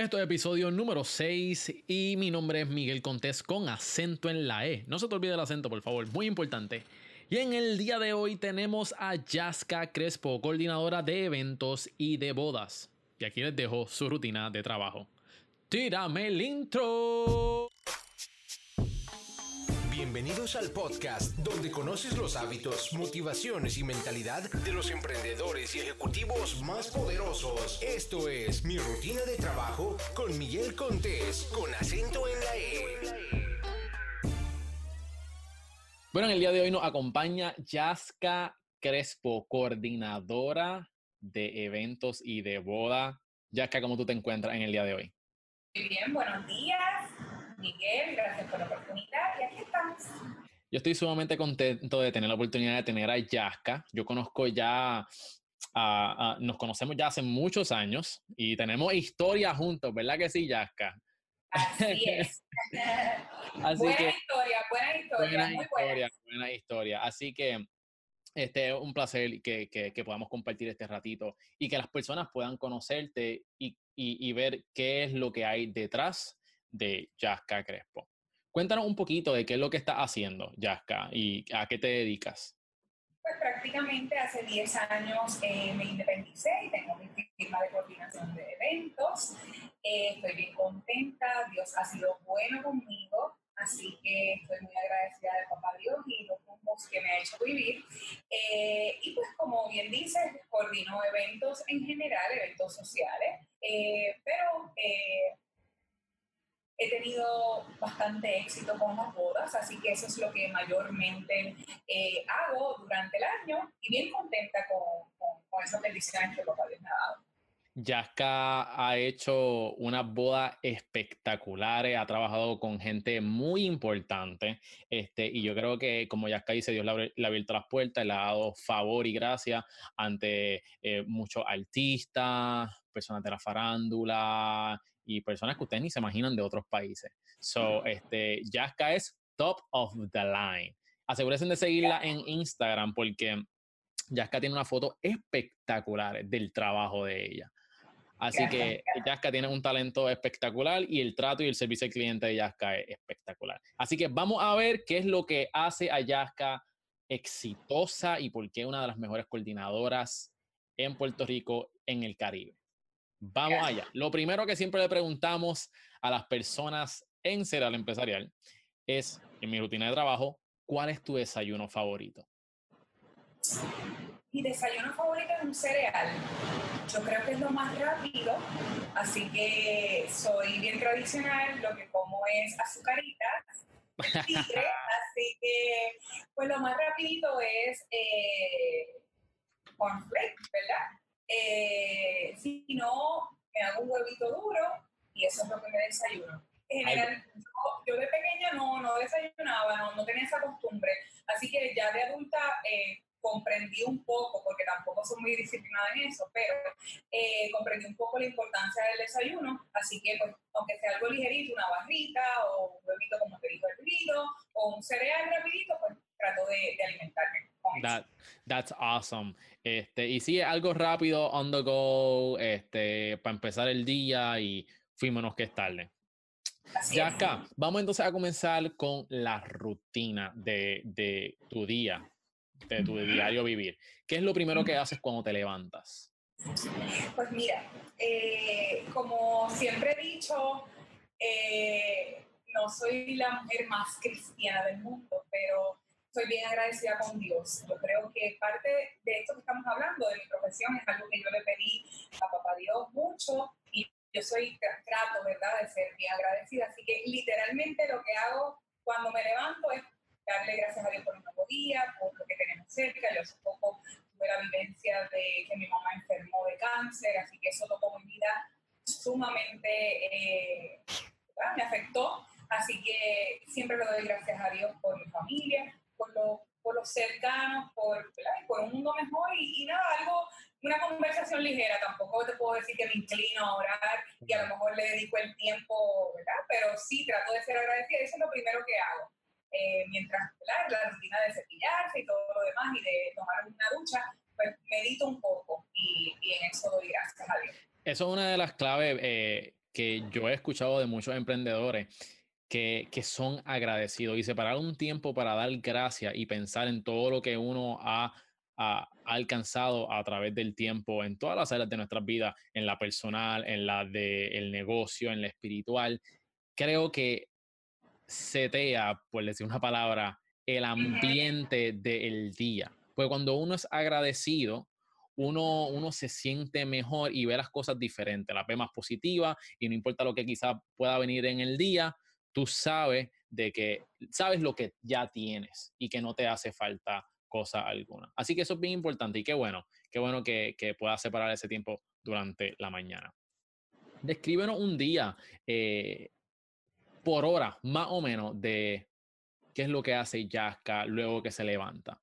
Esto es episodio número 6 y mi nombre es Miguel Contés con acento en la E. No se te olvide el acento, por favor, muy importante. Y en el día de hoy tenemos a Yaska Crespo, coordinadora de eventos y de bodas. Y aquí les dejo su rutina de trabajo. ¡Tírame el intro! Bienvenidos al podcast donde conoces los hábitos, motivaciones y mentalidad de los emprendedores y ejecutivos más poderosos. Esto es Mi Rutina de Trabajo con Miguel Contés, con acento en la E. Bueno, en el día de hoy nos acompaña Yaska Crespo, coordinadora de eventos y de boda. Yaska, ¿cómo tú te encuentras en el día de hoy? Muy bien, buenos días. Miguel, gracias por la oportunidad y aquí estamos. Yo estoy sumamente contento de tener la oportunidad de tener a Yaska. Yo conozco ya, nos conocemos ya hace muchos años y tenemos historia juntos, ¿verdad que sí, Yaska? Así es. Así buena que, historia, buena historia, buena muy historia, buena historia. Así que este es un placer que, que, que, podamos compartir este ratito y que las personas puedan conocerte y, y, y ver qué es lo que hay detrás de Yaska Crespo. Cuéntanos un poquito de qué es lo que estás haciendo, Yaska, y a qué te dedicas. Pues prácticamente hace 10 años eh, me independicé y tengo mi firma de coordinación de eventos. Eh, estoy bien contenta, Dios ha sido bueno conmigo, así que estoy muy agradecida de Papá Dios y los rumbos que me ha hecho vivir. Eh, y pues como bien dices, coordino eventos en general, eventos sociales, pero he tenido bastante éxito con las bodas, así que eso es lo que mayormente eh, hago durante el año y bien contenta con, con, con esas bendiciones que papá Dios me ha dado. Yaska ha hecho unas bodas espectaculares, ha trabajado con gente muy importante, este, y yo creo que, como Yaska dice, Dios le, ha abierto las puertas, le ha dado favor y gracia ante eh, muchos artistas, personas de la farándula y personas que ustedes ni se imaginan de otros países. So, este, Yaska es top of the line. Asegúrense de seguirla en Instagram porque Yaska tiene una foto espectacular del trabajo de ella. Así que Yaska tiene un talento espectacular y el trato y el servicio al cliente de Yaska es espectacular. Así que vamos a ver qué es lo que hace a Yaska exitosa y por qué una de las mejores coordinadoras en Puerto Rico en el Caribe. Vamos allá. Lo primero que siempre le preguntamos a las personas en Cereal Empresarial es, en mi rutina de trabajo, ¿cuál es tu desayuno favorito? Mi desayuno favorito es un cereal. Yo creo que es lo más rápido, así que soy bien tradicional, lo que como es azucaritas, tigre, así que pues lo más rapidito es eh, cornflakes, ¿verdad? Eh, si no, me hago un huevito duro y eso es lo que me desayuno. En general, yo, yo, de pequeña no, no desayunaba, no, no, tenía esa costumbre, así que ya de adulta eh, comprendí un poco, porque tampoco soy muy disciplinada en eso, pero eh, comprendí un poco la importancia del desayuno, así que pues, aunque sea algo ligerito, una barrita o un huevito como te dijo hervido o un cereal rapidito, pues trato de, de alimentarme. That, that's awesome. Este, y sí, algo rápido, on the go, este, para empezar el día y fuímonos que es tarde. Ya acá, vamos entonces a comenzar con la rutina de, de tu día, de tu diario vivir. ¿Qué es lo primero que haces cuando te levantas? Pues mira, eh, como siempre he dicho, eh, no soy la mujer más cristiana del mundo, pero soy bien agradecida con Dios. Yo creo que parte de esto que estamos hablando, de mi profesión, es algo que yo le pedí a Papá Dios mucho y yo soy trato, ¿verdad?, de ser bien agradecida. Así que literalmente lo que hago cuando me levanto es darle gracias a Dios por un nuevo día, por lo que tenemos cerca. Yo hace poco tuve la vivencia de que mi mamá enfermó de cáncer, así que eso tocó mi vida sumamente, eh, me afectó. Así que siempre le doy gracias a Dios por mi familia, por, lo, por los cercanos, por, por un mundo mejor y, y, nada, algo, una conversación ligera. Tampoco te puedo decir que me inclino a orar y a lo mejor le dedico el tiempo, ¿verdad? Pero sí trato de ser agradecida. Eso es lo primero que hago. Eh, mientras ¿verdad? la rutina de cepillarse y todo lo demás y de tomar una ducha, pues medito un poco y, y en eso doy gracias a Dios. Eso es una de las claves. Eh, que yo he escuchado de muchos emprendedores que, son agradecidos y separar un tiempo para dar gracias y pensar en todo lo que uno ha, alcanzado a través del tiempo en todas las áreas de nuestras vidas, en la personal, en la del negocio, en la espiritual. Creo que setea, por decir una palabra, el ambiente del día. Pues cuando uno es agradecido, uno, uno se siente mejor y ve las cosas diferentes, las ve más positivas y no importa lo que quizá pueda venir en el día, tú sabes de que sabes lo que ya tienes y que no te hace falta cosa alguna. Así que eso es bien importante y qué bueno, qué bueno que, que puedas separar ese tiempo durante la mañana. Descríbenos un día eh, por hora, más o menos, de qué es lo que hace Yaska luego que se levanta.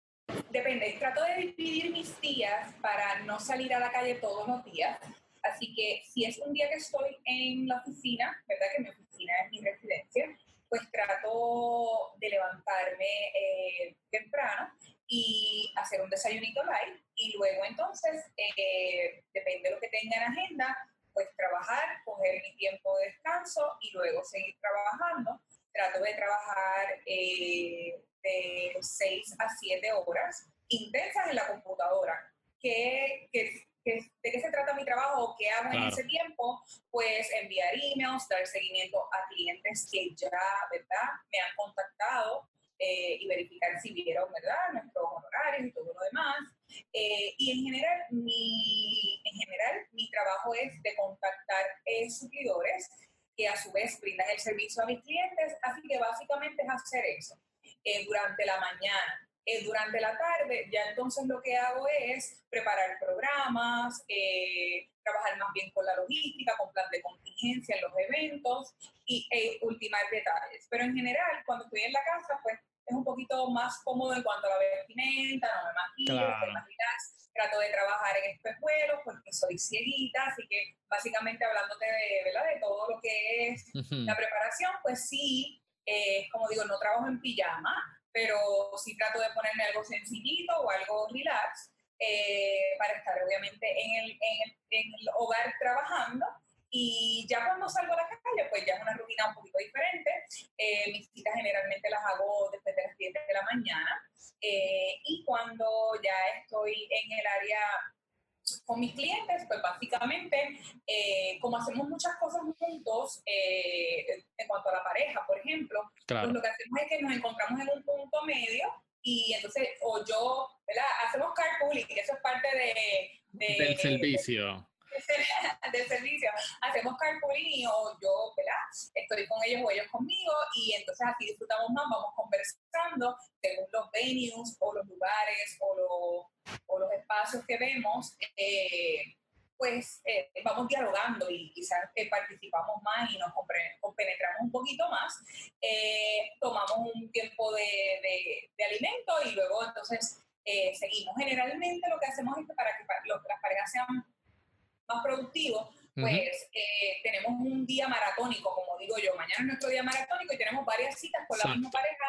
Depende, trato de dividir mis días para no salir a la calle todos los días. Así que si es un día que estoy en la oficina, ¿verdad? Que mi oficina es mi residencia, pues trato de levantarme eh, temprano y hacer un desayunito light y luego entonces, eh, depende de lo que tenga en agenda, pues trabajar, coger mi tiempo de descanso y luego seguir trabajando. Trato de trabajar eh, de 6 a 7 horas intensas en la computadora. ¿Qué, qué, de qué se trata mi trabajo? ¿Qué hago en ese tiempo? Pues enviar emails, dar seguimiento a clientes que ya, ¿verdad?, me han contactado eh, y verificar si vieron, ¿verdad?, nuestros honorarios y todo lo demás. Eh, y en general, mi, en general, mi trabajo es de contactar eh, suplidores que a su vez brindan el servicio a mis clientes, así que básicamente es hacer eso durante la mañana. Durante la tarde, ya entonces lo que hago es preparar programas, trabajar más bien con la logística, con plan de contingencia en los eventos y e ultimar detalles. Pero en general, cuando estoy en la casa, pues es un poquito más cómodo en cuanto a la vestimenta, no me maquillo, estoy más trato de trabajar en espejuelos porque soy cieguita, así que básicamente hablándote de, ¿verdad? de todo lo que es la preparación, pues sí, eh, como digo, no trabajo en pijama, pero sí trato de ponerme algo sencillito o algo relax eh, para estar obviamente en el, en, el, en el hogar trabajando y ya cuando salgo a la calle, pues ya es una rutina un poquito diferente. Eh, mis citas generalmente las hago después de las 10 de la mañana. Eh, y cuando ya estoy en el área con mis clientes, pues básicamente, eh, como hacemos muchas cosas juntos, en cuanto a la pareja, por ejemplo, pues lo que hacemos es que nos encontramos en un punto medio y entonces, o yo, ¿verdad? Hacemos carpooling, que eso es parte de... de del servicio del servicio, hacemos carpooling o yo, ¿verdad? Estoy con ellos o ellos conmigo y entonces aquí disfrutamos más, vamos conversando según los venues o los lugares o, o los espacios que vemos. Eh, pues eh, vamos dialogando y quizás eh, participamos más y nos compenetramos un poquito más, tomamos un tiempo de, de, de, alimento y luego entonces seguimos. Generalmente lo que hacemos es que para que las parejas sean más productivo, pues eh, tenemos un día maratónico, como digo yo. Mañana es nuestro día maratónico y tenemos varias citas con la misma pareja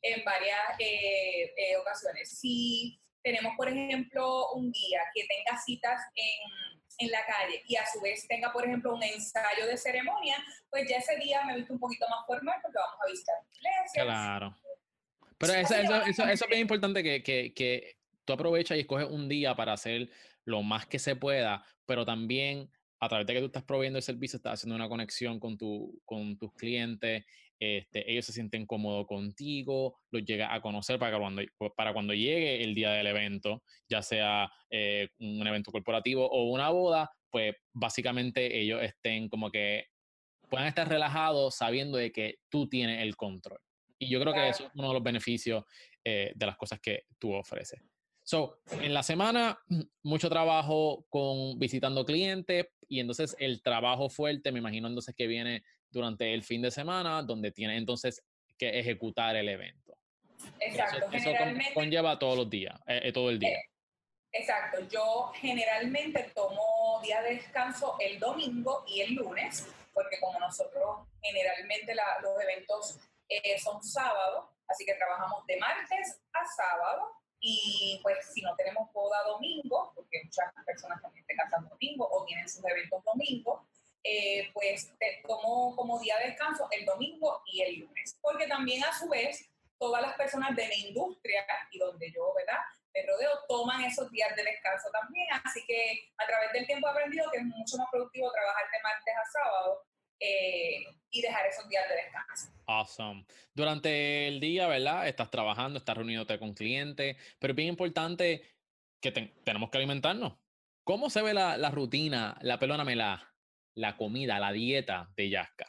en varias eh, eh, ocasiones. Si tenemos, por ejemplo, un día que tenga citas en, en, la calle y a su vez tenga, por ejemplo, un ensayo de ceremonia, pues ya ese día me he visto un poquito más formal porque vamos a visitar iglesias. Claro. Pero eso, eso, eso, eso, es bien importante que, que, que tú aprovechas y escoges un día para hacer lo más que se pueda, pero también a través de que tú estás proveyendo el servicio, estás haciendo una conexión con, tu, con tus clientes, este, ellos se sienten cómodos contigo, los llega a conocer para cuando, para cuando llegue el día del evento, ya sea eh, un evento corporativo o una boda, pues básicamente ellos estén como que puedan estar relajados sabiendo de que tú tienes el control. Y yo creo que eso es uno de los beneficios eh, de las cosas que tú ofreces. So, en la semana, mucho trabajo con visitando clientes y entonces el trabajo fuerte, me imagino entonces que viene durante el fin de semana, donde tiene entonces que ejecutar el evento. Exacto. Eso, conlleva todos los días, eh, eh, todo el día. Eh, exacto. Yo generalmente tomo día de descanso el domingo y el lunes, porque como nosotros generalmente los eventos son sábados, así que trabajamos de martes a sábado y pues si no tenemos boda domingo, porque muchas personas también se casan domingo o tienen sus eventos domingo, eh, pues tomo como día de descanso el domingo y el lunes. Porque también a su vez, todas las personas de la industria y donde yo, ¿verdad? Me rodeo, toman esos días de descanso también. Así que a través del tiempo he aprendido que es mucho más productivo trabajar de martes a sábado eh, y dejar esos días de descanso. Awesome. Durante el día, ¿verdad? Estás trabajando, estás reuniéndote con clientes, pero es bien importante que tenemos que alimentarnos. ¿Cómo se ve la, la rutina, la pelóname, la, la comida, la dieta de Yaska?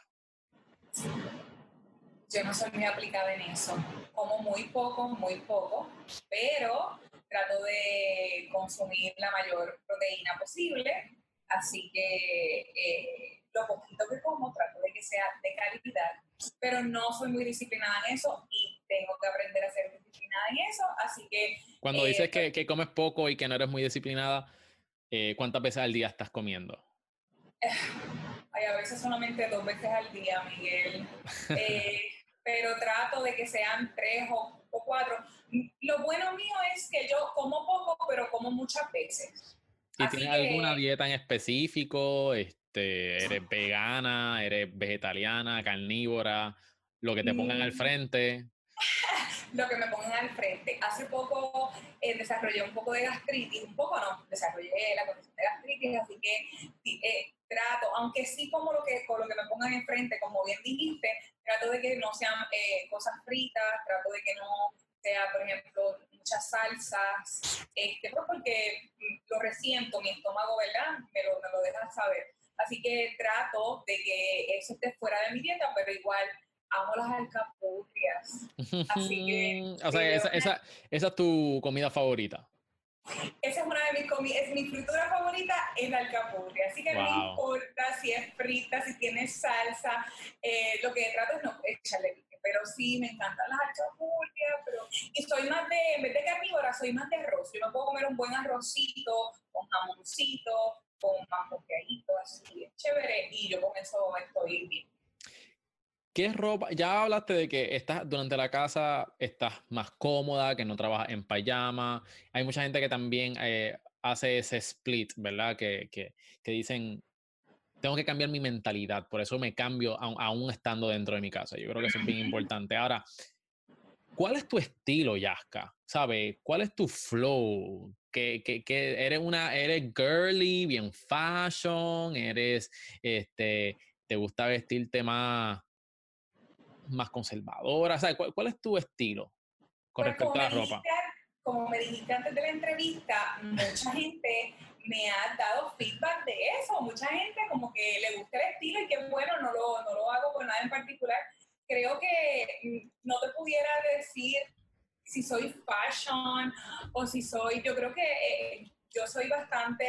Yo no soy muy aplicada en eso. Como muy poco, muy poco, pero trato de consumir la mayor proteína posible. Así que eh, lo poquito que como trato de que sea de calidad, pero no soy muy disciplinada en eso y tengo que aprender a ser disciplinada en eso, así que... Cuando dices que, pues que, comes poco y que no eres muy disciplinada, eh, ¿cuántas veces al día estás comiendo? Ay, a veces solamente dos veces al día, Miguel, eh, pero trato de que sean tres o, o cuatro. Lo bueno mío es que yo como poco, pero como muchas veces. ¿Y tienes alguna dieta en específico? Este, ¿Eres vegana? ¿Eres vegetariana? ¿Carnívora? ¿Lo que te pongan al mm. frente? lo que me pongan al frente. Hace poco eh, desarrollé un poco de gastritis, un poco no, desarrollé la condición de gastritis, así que eh, trato, aunque sí como lo que, con lo que me pongan enfrente, como bien dijiste, trato de que no sean eh, cosas fritas, trato de que no sea, por ejemplo, muchas salsas, este, pues porque lo resiento, mi estómago, ¿verdad? Me lo, me lo deja saber. Así que trato de que eso esté fuera de mi dieta, pero igual amo las alcapurrias. Así que... o sea, esa, esa, esa, es tu comida favorita. Esa es una de mis comidas, es mi fritura favorita, es la alcapurria. Así que no importa si es frita, si tiene salsa, eh, lo que trato es no echarle pero sí, me encantan las alcapurrias, pero... Y soy más de, en vez de carnívora, soy más de arroz. Yo me puedo comer un buen arrocito, con jamoncito, con más así, chévere, y yo con eso estoy bien. ¿Qué ropa? Ya hablaste de que estás durante la casa, estás más cómoda, que no trabajas en pijama. Hay mucha gente que también eh, hace ese split, ¿verdad? Que, que, que, dicen, tengo que cambiar mi mentalidad, por eso me cambio aún estando dentro de mi casa. Yo creo que eso es bien importante. Ahora, ¿cuál es tu estilo, Yaska? ¿Sabes? ¿Cuál es tu flow? Que, que, que, eres una, eres girly, bien fashion, eres, este, te gusta vestirte más más conservadora? ¿cuál, es tu estilo con respecto a la ropa? como me dijiste antes de la entrevista, mucha gente me ha dado feedback de eso. Mucha gente como que le gusta el estilo y que bueno, no lo, no lo hago con nada en particular. Creo que no te pudiera decir si soy fashion o si soy, yo creo que eh, yo soy bastante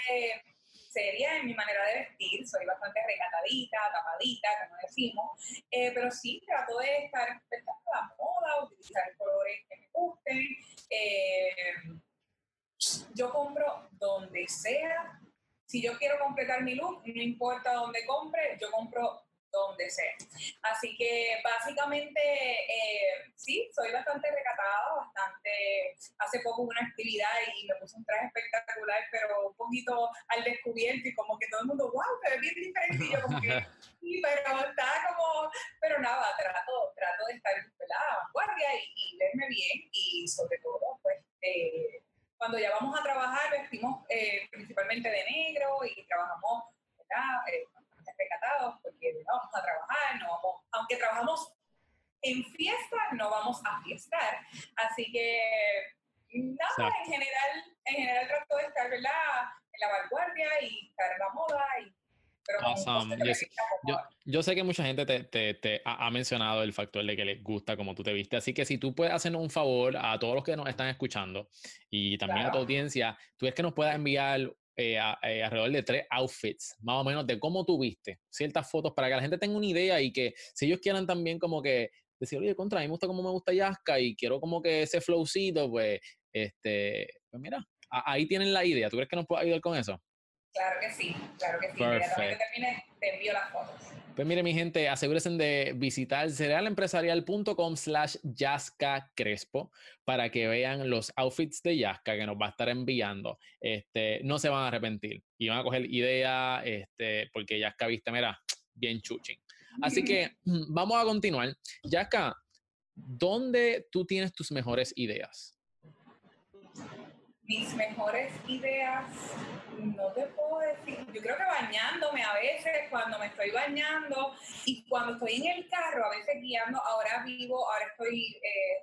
seria en mi manera de vestir, soy bastante recatadita, tapadita, como decimos, eh, pero sí trato de estar a la moda, utilizar colores que me gusten. Eh, yo compro donde sea. Si yo quiero completar mi look, no importa dónde compre, yo compro donde sea. Así que básicamente eh, sí, soy bastante recatada, bastante, hace poco hubo una actividad y me puse un traje espectacular, pero un poquito al descubierto y como que todo el mundo, wow, te ves bien diferente y yo como que, sí, pero está como, pero nada, trato, trato de estar en la vanguardia y, verme bien y sobre todo, pues, eh, cuando ya vamos a trabajar vestimos eh, principalmente de negro y trabajamos, ¿verdad? Recatados porque no vamos a trabajar, no vamos, aunque trabajamos en fiesta, no vamos a fiestar. Así que nada, en general, en general trato de estar en la vanguardia y estar en la moda y yo, yo, sé que mucha gente te, te, te ha, mencionado el factor de que les gusta como tú te viste, así que si tú puedes hacernos un favor a todos los que nos están escuchando y también a tu audiencia, tú es que nos puedas enviar eh, eh, alrededor de tres outfits, más o menos, de cómo tú viste ciertas fotos para que la gente tenga una idea y que si ellos quieran también como que decir, oye, contra, a mí me gusta cómo me gusta Yaska y quiero como que ese flowcito, pues, este, pues mira, ahí tienen la idea. ¿Tú crees que nos puede ayudar con eso? Claro que sí, claro que sí. Perfecto. termine, te envío las fotos. Pues mire, mi gente, asegúrense de visitar cerealempresarial.com slash Yaska Crespo para que vean los outfits de Yaska que nos va a estar enviando. Este, no se van a arrepentir y van a coger idea, este, porque Yaska viste, mira, bien chuching. Así que vamos a continuar. Yaska, ¿dónde tú tienes tus mejores ideas? Mis mejores ideas, no te puedo decir, yo creo que bañándome a veces, cuando me estoy bañando y cuando estoy en el carro, a veces guiando, ahora vivo, ahora estoy eh,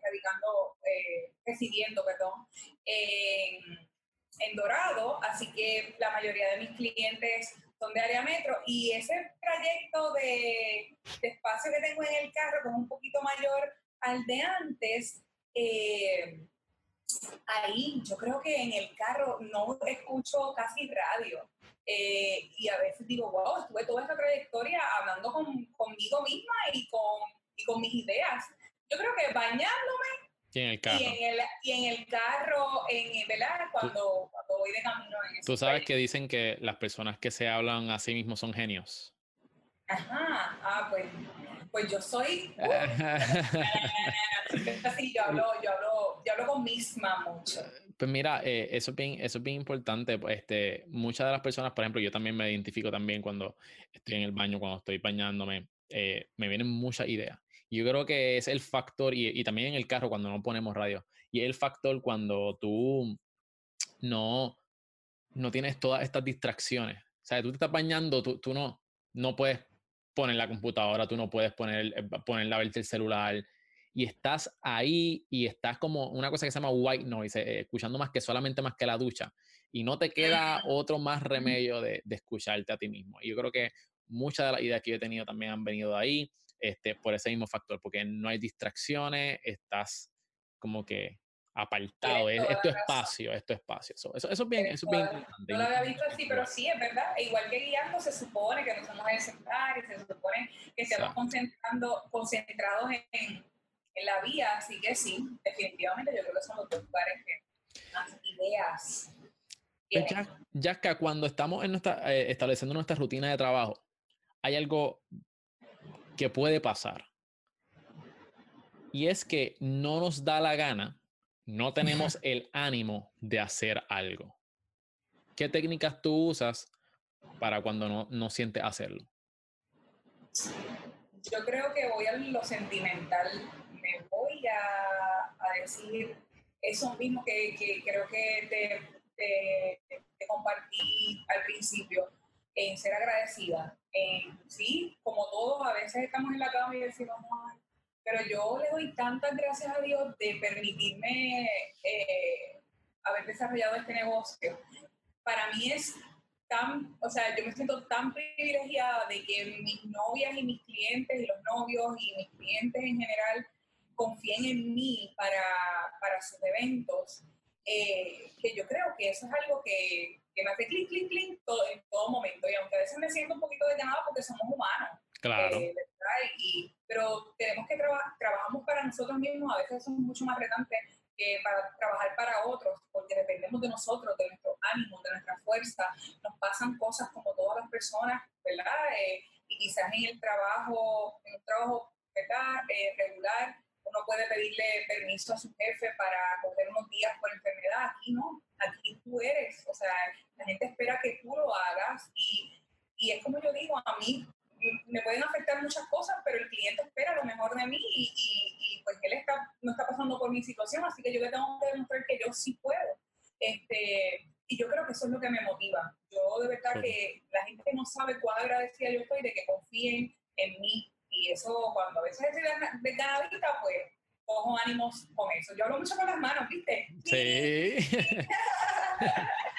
eh, residiendo, perdón, en, Dorado, así que la mayoría de mis clientes son de área metro y ese trayecto de, de espacio que tengo en el carro, que es un poquito mayor al de antes, eh, ahí yo creo que en el carro no escucho casi radio. Eh, y a veces digo, wow, estuve toda esta trayectoria hablando con, conmigo misma y con, y con mis ideas. Yo creo que bañándome y en el carro, y en el, y en el carro en, ¿verdad? Cuando, cuando voy de camino. En Tú sabes que dicen que las personas que se hablan a sí mismos son genios. Ajá, ah, pues, pues yo soy... sí, yo hablo, yo hablo, yo hablo con misma mucho. Pues mira, eh, eso, es bien, eso es bien importante. Pues, este, muchas de las personas, por ejemplo, yo también me identifico también cuando estoy en el baño, cuando estoy bañándome, eh, me vienen muchas ideas. Yo creo que es el factor, y, y, también en el carro cuando no ponemos radio, y es el factor cuando tú no, no tienes todas estas distracciones. O sea, tú te estás bañando, tú, tú no, no puedes poner la computadora, tú no puedes poner, eh, poner la el celular, y estás ahí y estás como una cosa que se llama white noise, eh, escuchando más que solamente más que la ducha. Y no te queda otro más remedio de, de, escucharte a ti mismo. Y yo creo que muchas de las ideas que yo he tenido también han venido de ahí, este, por ese mismo factor, porque no hay distracciones, estás como que apartado, es, es, tu espacio, es tu espacio. Eso, eso, eso es bien, eso es bien importante. No lo había visto así, pero sí, es verdad. Igual que guiando, se supone que no somos el sentar, se supone que estamos concentrando, concentrados en, en la vía, así que sí, definitivamente yo creo que son los dos lugares que más ideas. Pues ya, que cuando estamos en nuestra, eh, estableciendo nuestra rutina de trabajo, hay algo que puede pasar. Y es que no nos da la gana, no tenemos el ánimo de hacer algo. ¿Qué técnicas tú usas para cuando no, no sientes hacerlo? Yo creo que voy a lo sentimental voy a, a decir eso mismo que, que creo que te, te, compartí al principio, en ser agradecida. En, sí, como todos, a veces estamos en la cama y decimos, pero yo le doy tantas gracias a Dios de permitirme eh, haber desarrollado este negocio. Para mí es tan, o sea, yo me siento tan privilegiada de que mis novias y mis clientes y los novios y mis clientes en general confíen en mí para, para sus eventos, eh, que yo creo que eso es algo que, que me hace clic, clic, clic todo, en todo momento. Y aunque a veces me siento un poquito desganada porque somos humanos. Claro. Eh, y, pero tenemos que trabajar, trabajamos para nosotros mismos, a veces somos mucho más retantes que para trabajar para otros, porque dependemos de nosotros, de nuestro ánimo, de nuestra fuerza. Nos pasan cosas como todas las personas, ¿verdad? Eh, y quizás en el trabajo, en un trabajo ¿verdad? regular, uno puede pedirle permiso a su jefe para coger unos días por enfermedad. Aquí no, aquí tú eres, o sea, la gente espera que tú lo hagas y, y es como yo digo, a mí me pueden afectar muchas cosas, pero el cliente espera lo mejor de mí y, y, pues él está, no está pasando por mi situación, así que yo le tengo que demostrar que yo sí puedo. Este, y yo creo que eso es lo que me motiva. Yo de verdad que la gente no sabe cuán agradecida yo estoy de que confíen en mí, y eso, cuando a veces estoy desganadita, pues cojo ánimos con eso. Yo hablo mucho con las manos, ¿viste? Sí.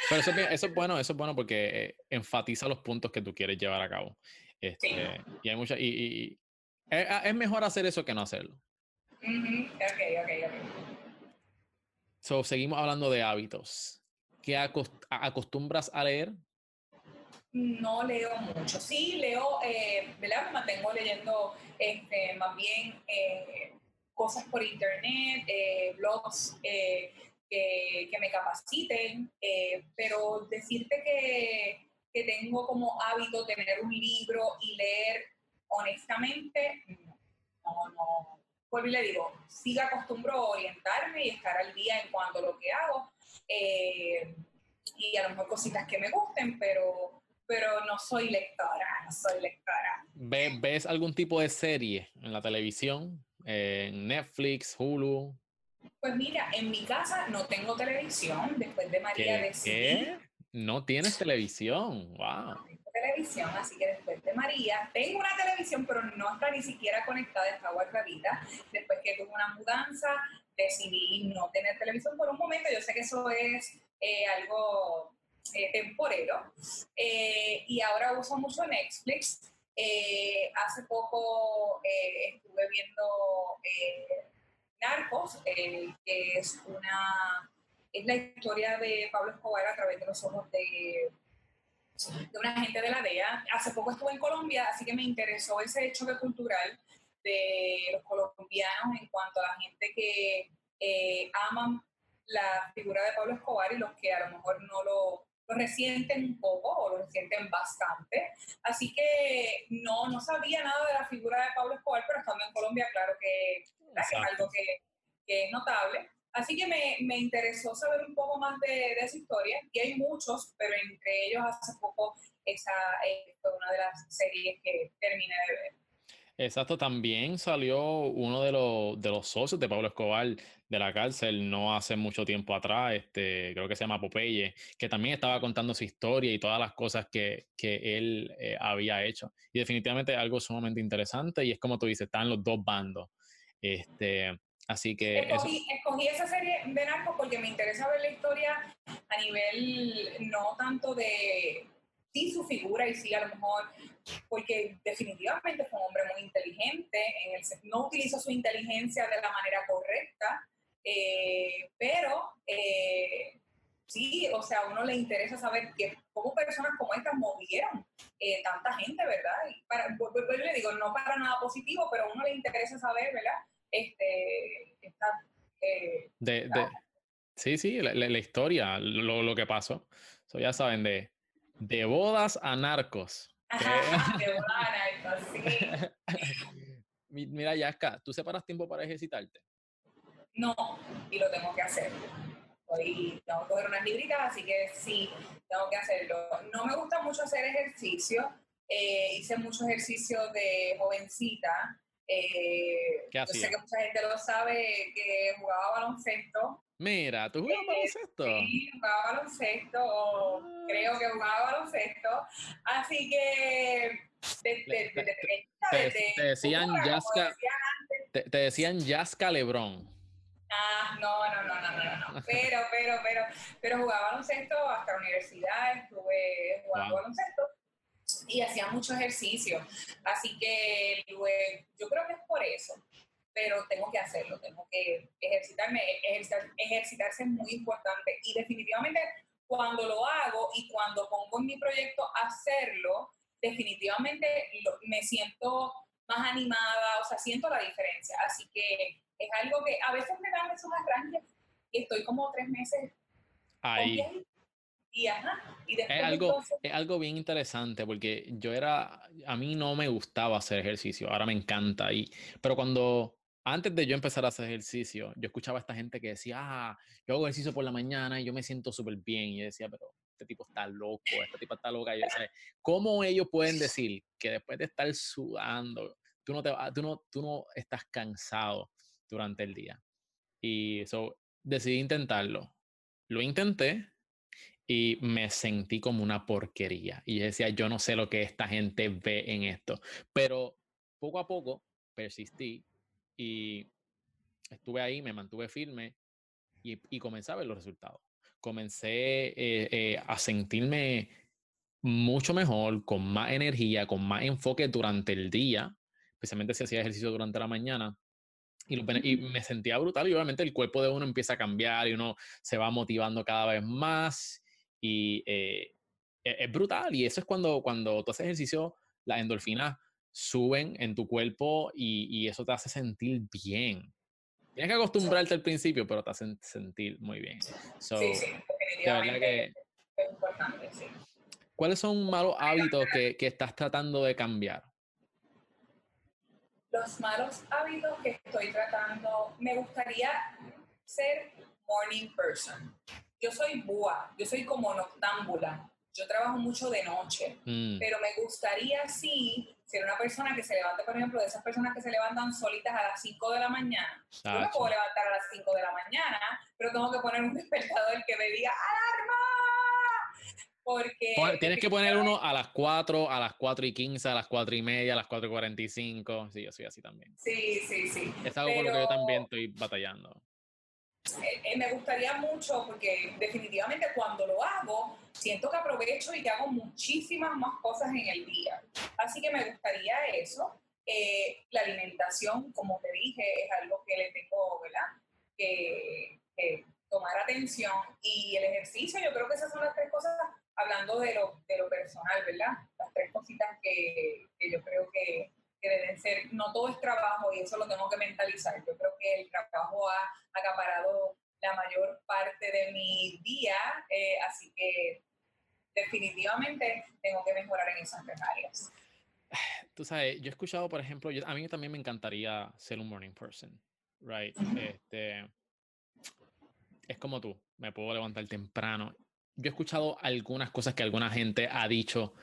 Pero eso, eso, es bueno, eso es bueno porque eh, enfatiza los puntos que tú quieres llevar a cabo. Este, sí. Y hay mucha, y, y es, es, mejor hacer eso que no hacerlo. Uh -huh. Ok, ok, ok. So, seguimos hablando de hábitos. ¿Qué acostumbras a leer? no leo mucho. Sí, leo, eh, ¿verdad? Me mantengo leyendo este, más bien eh, cosas por internet, eh, blogs eh, que, que, me capaciten, eh, pero decirte que, que, tengo como hábito tener un libro y leer honestamente, no, no, vuelvo y le digo, sí acostumbro a orientarme y estar al día en cuanto a lo que hago. Eh, y a lo mejor cositas que me gusten, pero, pero no soy lectora, no soy lectora. ¿Ves algún tipo de serie en la televisión? ¿En Netflix, Hulu? Pues mira, en mi casa no tengo televisión después de María de ¿Qué? No tienes televisión, wow. No tengo televisión, así que después de María, tengo una televisión, pero no está ni siquiera conectada, está guardadita. Después que tuve una mudanza, decidí no tener televisión por un momento. Yo sé que eso es eh, algo eh, temporero. Eh, y ahora uso mucho Netflix. hace poco estuve viendo Narcos, que es una es la historia de Pablo Escobar a través de los ojos de, de una gente de la DEA. Hace poco estuve en Colombia, así que me interesó ese choque cultural de los colombianos en cuanto a la gente que eh, aman la figura de Pablo Escobar y los que a lo mejor no lo, lo resienten un poco o lo resienten bastante. Así que no, no sabía nada de la figura de Pablo Escobar, pero estando en Colombia, claro que, es algo que, que, es notable. Así que me, me, interesó saber un poco más de, de, esa historia y hay muchos, pero entre ellos hace poco esa eh, fue una de las series que terminé de ver. Exacto, también salió uno de los, de los socios de Pablo Escobar de la cárcel no hace mucho tiempo atrás, este, creo que se llama Popeye, que también estaba contando su historia y todas las cosas que, que él eh, había hecho. Y definitivamente algo sumamente interesante y es como tú dices, están los dos bandos. Este, así que... Escogí, escogí esa serie de Narcos porque me interesa ver la historia a nivel no tanto de sí su figura y sí a lo mejor porque definitivamente fue un hombre muy inteligente, en el, no utilizó su inteligencia de la manera correcta, eh, pero eh, sí, o sea, a uno le interesa saber que cómo personas como estas movieron eh, tanta gente, ¿verdad? Y para, le digo, no para nada positivo, pero a uno le interesa saber, ¿verdad? Este, esta, de, de, sí, sí, la, la, historia, lo, lo, que pasó. So, ya saben, de, de bodas a narcos. de bodas a narcos, sí. Mira, Yaska, ¿tú separas tiempo para ejercitarte? No, y lo tengo que hacer. Hoy tengo que coger unas libritas, así que sí, tengo que hacerlo. No me gusta mucho hacer ejercicio. Eh, hice mucho ejercicio de jovencita. Eh, ¿Qué hacía? Yo sé que mucha gente lo sabe, que jugaba baloncesto. Mira, ¿tú jugabas baloncesto? Sí, jugaba baloncesto, creo que jugaba baloncesto. Así que desde, desde te, te, decían Yaska, te, te, decían Yaska Lebrón. Ah, no, no, no, no, no, no. Pero, pero, pero, pero jugaba baloncesto hasta la universidad, estuve jugando baloncesto y hacía mucho ejercicio. Así que yo creo que es por eso pero tengo que hacerlo, tengo que ejercitarme, ejercitarse es muy importante y definitivamente cuando lo hago y cuando pongo en mi proyecto hacerlo, definitivamente me siento más animada, o sea, siento la diferencia, así que es algo que a veces me dan esos arranques y estoy como tres meses ahí. Y, ajá, y es algo, es algo bien interesante porque yo era, a mí no me gustaba hacer ejercicio, ahora me encanta, y, pero cuando antes de yo empezar a hacer ejercicio, yo escuchaba a esta gente que decía, ah, yo hago ejercicio por la mañana y yo me siento súper bien. Y yo decía, pero este tipo está loco, este tipo está loca. Y yo decía, ¿cómo ellos pueden decir que después de estar sudando, tú no, te, tú no, tú no estás cansado durante el día? Y eso decidí intentarlo. Lo intenté y me sentí como una porquería. Y yo decía, yo no sé lo que esta gente ve en esto. Pero poco a poco persistí y estuve ahí, me mantuve firme y, y comencé a ver los resultados. Comencé eh, eh, a sentirme mucho mejor, con más energía, con más enfoque durante el día, especialmente si hacía ejercicio durante la mañana. Y, y, me sentía brutal y obviamente el cuerpo de uno empieza a cambiar y uno se va motivando cada vez más y eh, e, es, brutal y eso es cuando, cuando tú haces ejercicio, las endorfinas suben en tu cuerpo y, y, eso te hace sentir bien. Tienes que acostumbrarte al principio, pero te hace sentir muy bien. sí, sí, es importante, sí. ¿Cuáles son malos hábitos que, que estás tratando de cambiar? los malos hábitos que estoy tratando, me gustaría ser morning person. Yo soy búa, yo soy como noctámbula. Yo trabajo mucho de noche, mm. pero me gustaría sí ser una persona que se levante, por ejemplo, de esas personas que se levantan solitas a las 5 de la mañana. Yo me puedo levantar a las 5 de la mañana, pero tengo que poner un despertador que me diga ¡Alarma! Porque... Tienes que poner uno a las 4, a las 4 y 15, a las 4 y media, a las 4 y 45. Sí, yo soy así también. Sí, sí, sí. Es algo por lo que yo también estoy batallando. Eh, eh, me gustaría mucho porque definitivamente cuando lo hago, siento que aprovecho y que hago muchísimas más cosas en el día. Así que me gustaría eso. Eh, la alimentación, como te dije, es algo que le tengo, ¿verdad? Que, tomar atención. Y el ejercicio, yo creo que esas son las tres cosas, hablando de lo, de lo personal, ¿verdad? Las tres cositas que, que yo creo que, que deben ser, no todo es trabajo y eso lo tengo que mentalizar. Yo creo que el trabajo ha acaparado la mayor parte de mi día, eh, así que definitivamente tengo que mejorar en esas tres áreas. Tú sabes, yo he escuchado, por ejemplo, a mí también me encantaría ser un morning person, right? este, es como tú, me puedo levantar temprano. Yo he escuchado algunas cosas que alguna gente ha dicho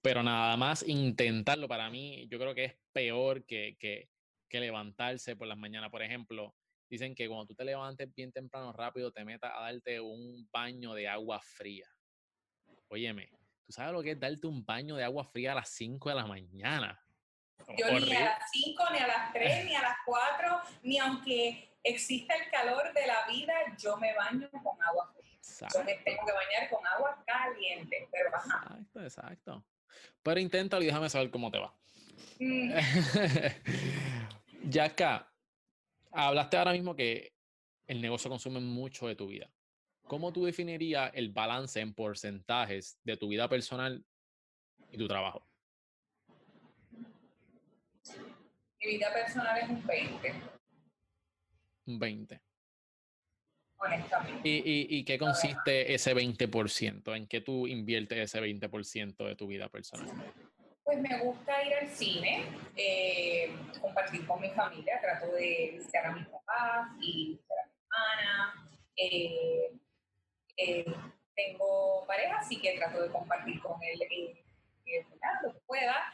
pero nada más intentarlo para mí, yo creo que es peor que, que, que levantarse por las mañanas. Por ejemplo, dicen que cuando tú te levantes bien temprano, rápido, te metas a darte un baño de agua fría. Óyeme, ¿tú sabes lo que es darte un baño de agua fría a las 5 de la mañana? Yo ni a las 5, ni a las 3, ni a las 4, ni aunque exista el calor de la vida, yo me baño con agua fría. Yo me tengo que bañar con agua caliente, pero Exacto, exacto. Pero inténtalo y déjame saber cómo te va. Mm. acá hablaste ahora mismo que el negocio consume mucho de tu vida. ¿Cómo tú definirías el balance en porcentajes de tu vida personal y tu trabajo? Mi vida personal es un 20. Un 20 honestamente. ¿Y, y, qué consiste ese 20%? ¿En qué tú inviertes ese 20% de tu vida personal? Pues me gusta ir al cine, eh, compartir con mi familia, trato de visitar a mis papás y visitar a mi hermana. Eh, eh, tengo pareja, así que trato de compartir con él lo que pueda.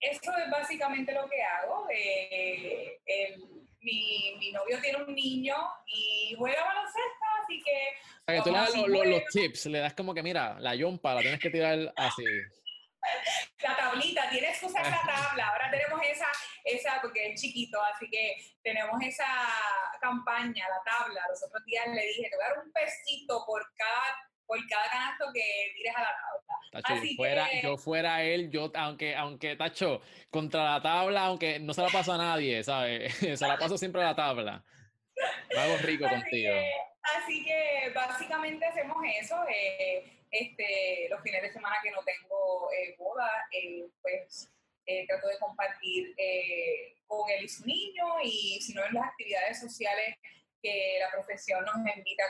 eso es básicamente lo que hago. El, mi, mi, novio tiene un niño y juega baloncesto, así que... O sea, que tú le das los, tips, le das como que, mira, la yompa la tienes que tirar así. La tablita, tienes que usar la tabla. Ahora tenemos esa, esa, porque es chiquito, así que tenemos esa campaña, la tabla. Los otros días le dije, te voy a dar un pesito por cada por cada canasto que tires a la tabla. Tacho, yo, fuera, yo fuera él, yo, aunque, aunque, Tacho, contra la tabla, aunque no se la paso a nadie, ¿sabes? se la paso siempre a la tabla. Lo hago rico contigo. así que básicamente hacemos eso. Eh, este, los fines de semana que no tengo eh, boda, eh, pues trato de compartir con él y su niño y si no en las actividades sociales que la profesión nos invita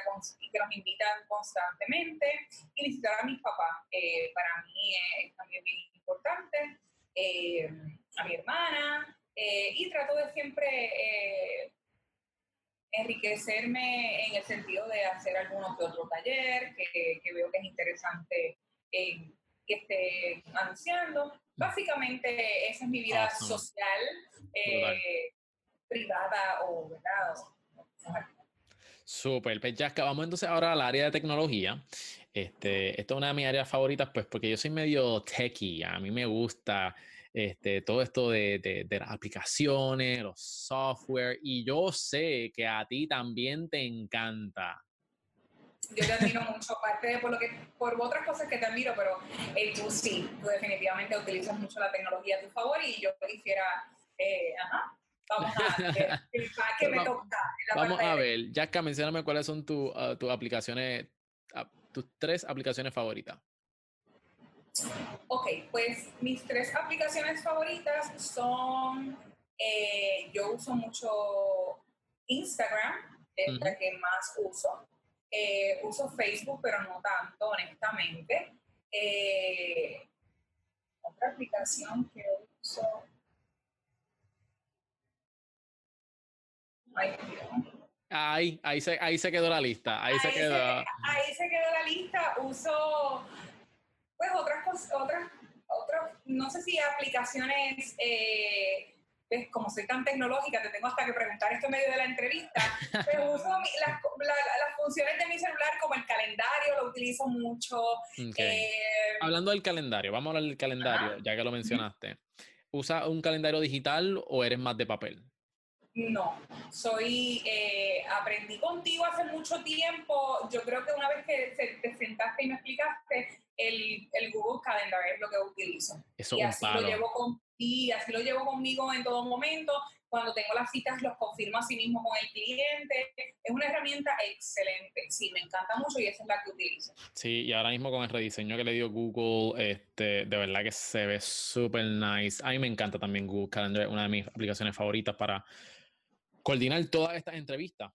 que nos invitan constantemente y visitar a mis papás eh, para mí es también bien importante eh, a mi hermana eh, y trato de siempre enriquecerme en el sentido de hacer algunos que otro taller que, que, veo que es interesante que esté anunciando. Básicamente esa es mi vida social privada o ¿verdad? Súper, pues ya vamos entonces ahora al área de tecnología. Este, esto es una de mis áreas favoritas, pues porque yo soy medio techie, a mí me gusta este, todo esto de, de, las aplicaciones, los software, y yo sé que a ti también te encanta. Yo te admiro mucho, aparte de por, lo que, por otras cosas que te admiro, pero eh, tú sí, tú definitivamente utilizas mucho la tecnología a tu favor y yo quisiera, eh, ajá, Vamos a ver, que me toca. Vamos a ver, Jaska, mencioname cuáles son ah, tus aplicaciones, ah, tus tres aplicaciones favoritas. Ok, pues mis tres aplicaciones favoritas son, eh, yo uso mucho Instagram, es la que más uso. Eh, uso Facebook, pero no tanto, honestamente. Eh, otra aplicación que uso Ahí, ahí, se, ahí se quedó la lista. Ahí, se quedó. ahí se quedó la lista. Uso, pues, otras cosas, otras, otras, no sé si aplicaciones. Eh, pues, como soy tan tecnológica, te tengo hasta que preguntar esto en medio de la entrevista, pero uso las, funciones de mi celular como el calendario, lo utilizo mucho. Eh, Hablando del calendario, vamos a hablar del calendario, ya que lo mencionaste. ¿Usa un calendario digital o eres más de papel? No, soy, eh, aprendí contigo hace mucho tiempo, yo creo que una vez que te sentaste y me explicaste, el, el Google Calendar es lo que utilizo. Eso y así lo llevo con y así lo llevo conmigo en todo momento. Cuando tengo las citas los confirmo a sí mismo con el cliente. Es una herramienta excelente. Sí, me encanta mucho y esa es la que utilizo. Sí, y ahora mismo con el rediseño que le dio Google, este, de verdad que se ve súper nice. A mí me encanta también Google Calendar, una de mis aplicaciones favoritas para coordinar todas estas entrevistas.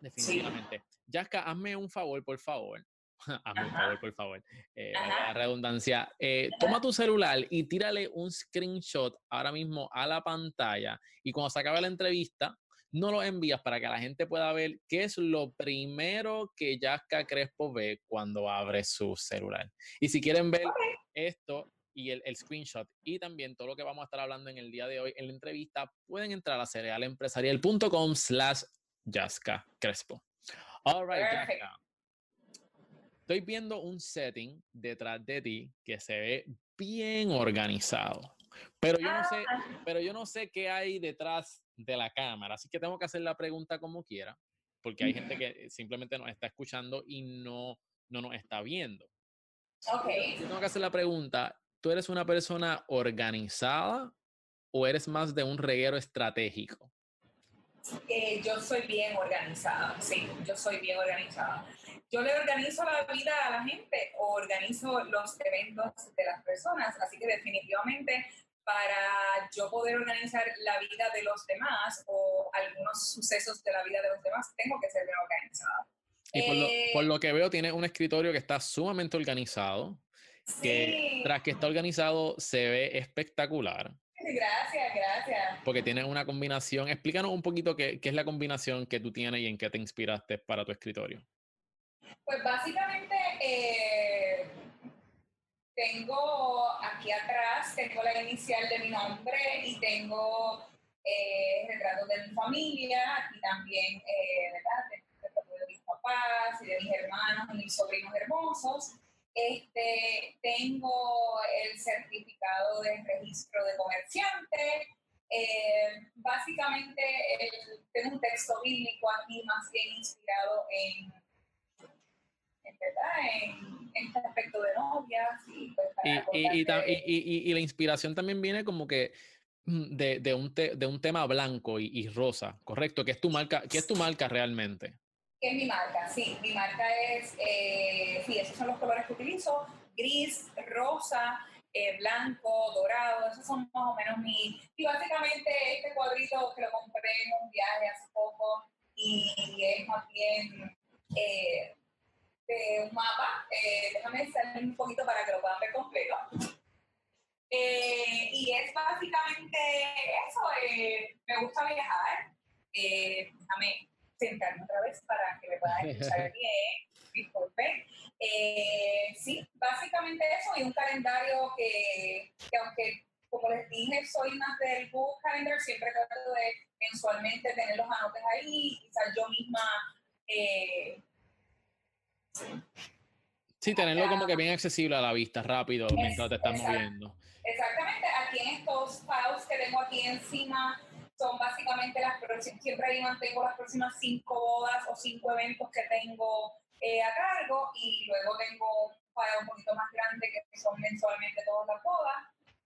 Definitivamente. Sí. hazme un favor, por favor. hazme un favor, por favor. Eh, la redundancia. Eh, toma tu celular y tírale un screenshot ahora mismo a la pantalla. Y cuando se acabe la entrevista, no lo envías para que la gente pueda ver qué es lo primero que Yaska Crespo ve cuando abre su celular. Y si quieren ver esto, y el, screenshot y también todo lo que vamos a estar hablando en el día de hoy en la entrevista, pueden entrar a cerealempresarial.com slash Yaska Crespo. All right, Estoy viendo un setting detrás de ti que se ve bien organizado. Pero yo no sé, ah. pero yo no sé qué hay detrás de la cámara, así que tengo que hacer la pregunta como quiera, porque hay gente que simplemente nos está escuchando y no, no nos está viendo. Ok. tengo que hacer la pregunta, ¿tú eres una persona organizada o eres más de un reguero estratégico? Eh, yo soy bien organizada, sí, yo soy bien organizada. Yo le organizo la vida a la gente o organizo los eventos de las personas, así que definitivamente para yo poder organizar la vida de los demás o algunos sucesos de la vida de los demás, tengo que ser bien organizada. Y por, lo, eh, por lo que veo, tiene un escritorio que está sumamente organizado, que tras que está organizado se ve espectacular. Gracias, gracias. Porque tiene una combinación. Explícanos un poquito qué, qué, es la combinación que tú tienes y en qué te inspiraste para tu escritorio. Pues básicamente eh, tengo aquí atrás, tengo la inicial de mi nombre y tengo eh, retratos de mi familia y también, eh, ¿verdad? de mis papás y de mis hermanos y mis sobrinos hermosos. Este, tengo el certificado de registro de comerciante. Eh, básicamente, tengo un texto bíblico aquí más bien inspirado en, en, en este aspecto de novias. Y, pues, y, y, y, la inspiración también viene como que mm, de, de, un, de un tema blanco y, rosa, ¿correcto? ¿Qué es tu marca, qué es tu marca realmente? Es mi marca, sí. Mi marca es, eh, sí, esos son los colores que utilizo, gris, rosa, eh, blanco, dorado, esos son más o menos mi... Y básicamente este cuadrito que lo compré en un viaje hace poco y es más bien eh, un mapa. déjame salir un poquito para que lo puedan ver completo. y es básicamente eso, me gusta viajar. déjame sentarme otra vez para que me puedan escuchar bien, disculpen. Eh, sí, básicamente eso y un calendario que, que, aunque, como les dije, soy más del Google Calendar, siempre trato de mensualmente tener los anotes ahí, quizás yo misma... Eh, sí, tenerlo como que bien accesible a la vista, rápido, mientras te estás moviendo. Exactamente, aquí en estos files que tengo aquí encima son básicamente las próximas, siempre ahí mantengo las próximas cinco bodas o cinco eventos que tengo eh, a cargo y luego tengo un un poquito más grande que son mensualmente todas las bodas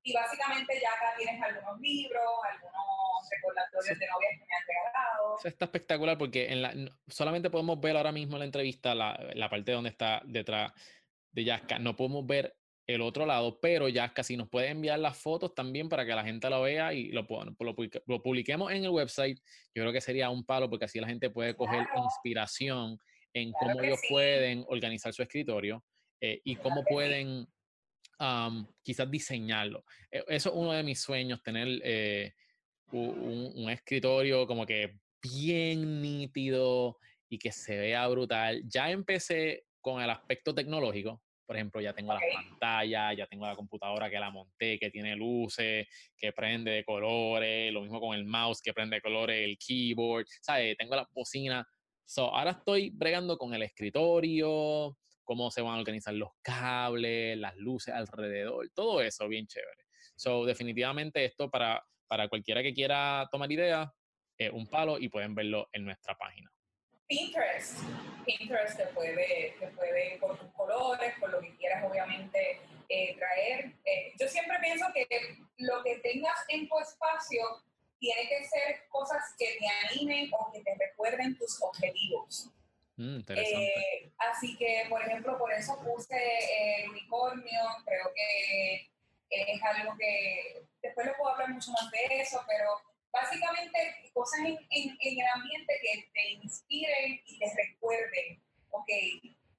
y básicamente ya acá tienes algunos libros, algunos recordatorios de novias que me han regalado. Eso está espectacular porque en la, solamente podemos ver ahora mismo en la entrevista la, la parte donde está detrás de Yaska. No podemos ver el otro lado, pero ya casi nos puede enviar las fotos también para que la gente lo vea y lo, lo, publiquemos en el website. Yo creo que sería un palo porque así la gente puede coger inspiración en cómo ellos pueden organizar su escritorio eh, y cómo pueden quizás diseñarlo. E, eso es uno de mis sueños, tener eh, un, escritorio como que bien nítido y que se vea brutal. Ya empecé con el aspecto tecnológico. Por ejemplo, ya tengo las pantallas, ya tengo la computadora que la monté, que tiene luces, que prende de colores, lo mismo con el mouse que prende de colores, el keyboard, ¿sabes? Tengo la bocina. So, ahora estoy bregando con el escritorio, cómo se van a organizar los cables, las luces alrededor, todo eso bien chévere. So, definitivamente esto para, para cualquiera que quiera tomar idea, es un palo y pueden verlo en nuestra página. Pinterest. Pinterest te puede, te puede con tus colores, que lo que tengas en tu espacio tiene que ser cosas que te animen o que te recuerden tus objetivos. Mm, eh, así que, por ejemplo, por eso puse el unicornio, creo que es algo que después le puedo hablar mucho más de eso, pero básicamente cosas en, en, el ambiente que te inspiren y te recuerden, ok,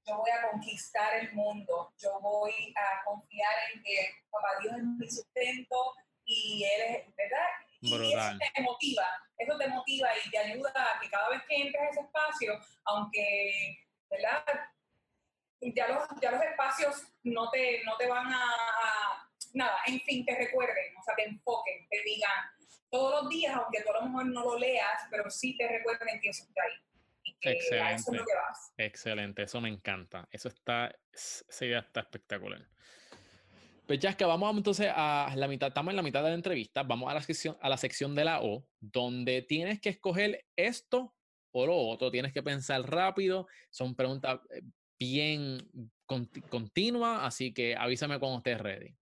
yo voy a conquistar el mundo, yo voy a confiar en que papá Dios es mi sustento y Él es, ¿verdad? Y eso te motiva, eso te motiva y te ayuda a que cada vez que entres a ese espacio, aunque, ¿verdad? Ya los, ya los espacios no te, no te van a, a, nada, en fin, te recuerden, o sea, te enfoquen, te digan, todos los días, aunque tú a lo mejor no lo leas, pero sí te recuerden que eso está ahí. Excelente. Eso Excelente, eso me encanta. Eso está, esa idea está espectacular. Pues ya es que vamos entonces a la mitad, estamos en la mitad de la entrevista, vamos a la sección, a la sección de la O, donde tienes que escoger esto o lo otro, tienes que pensar rápido, son preguntas eh, bien continuas, así que avísame cuando estés ready.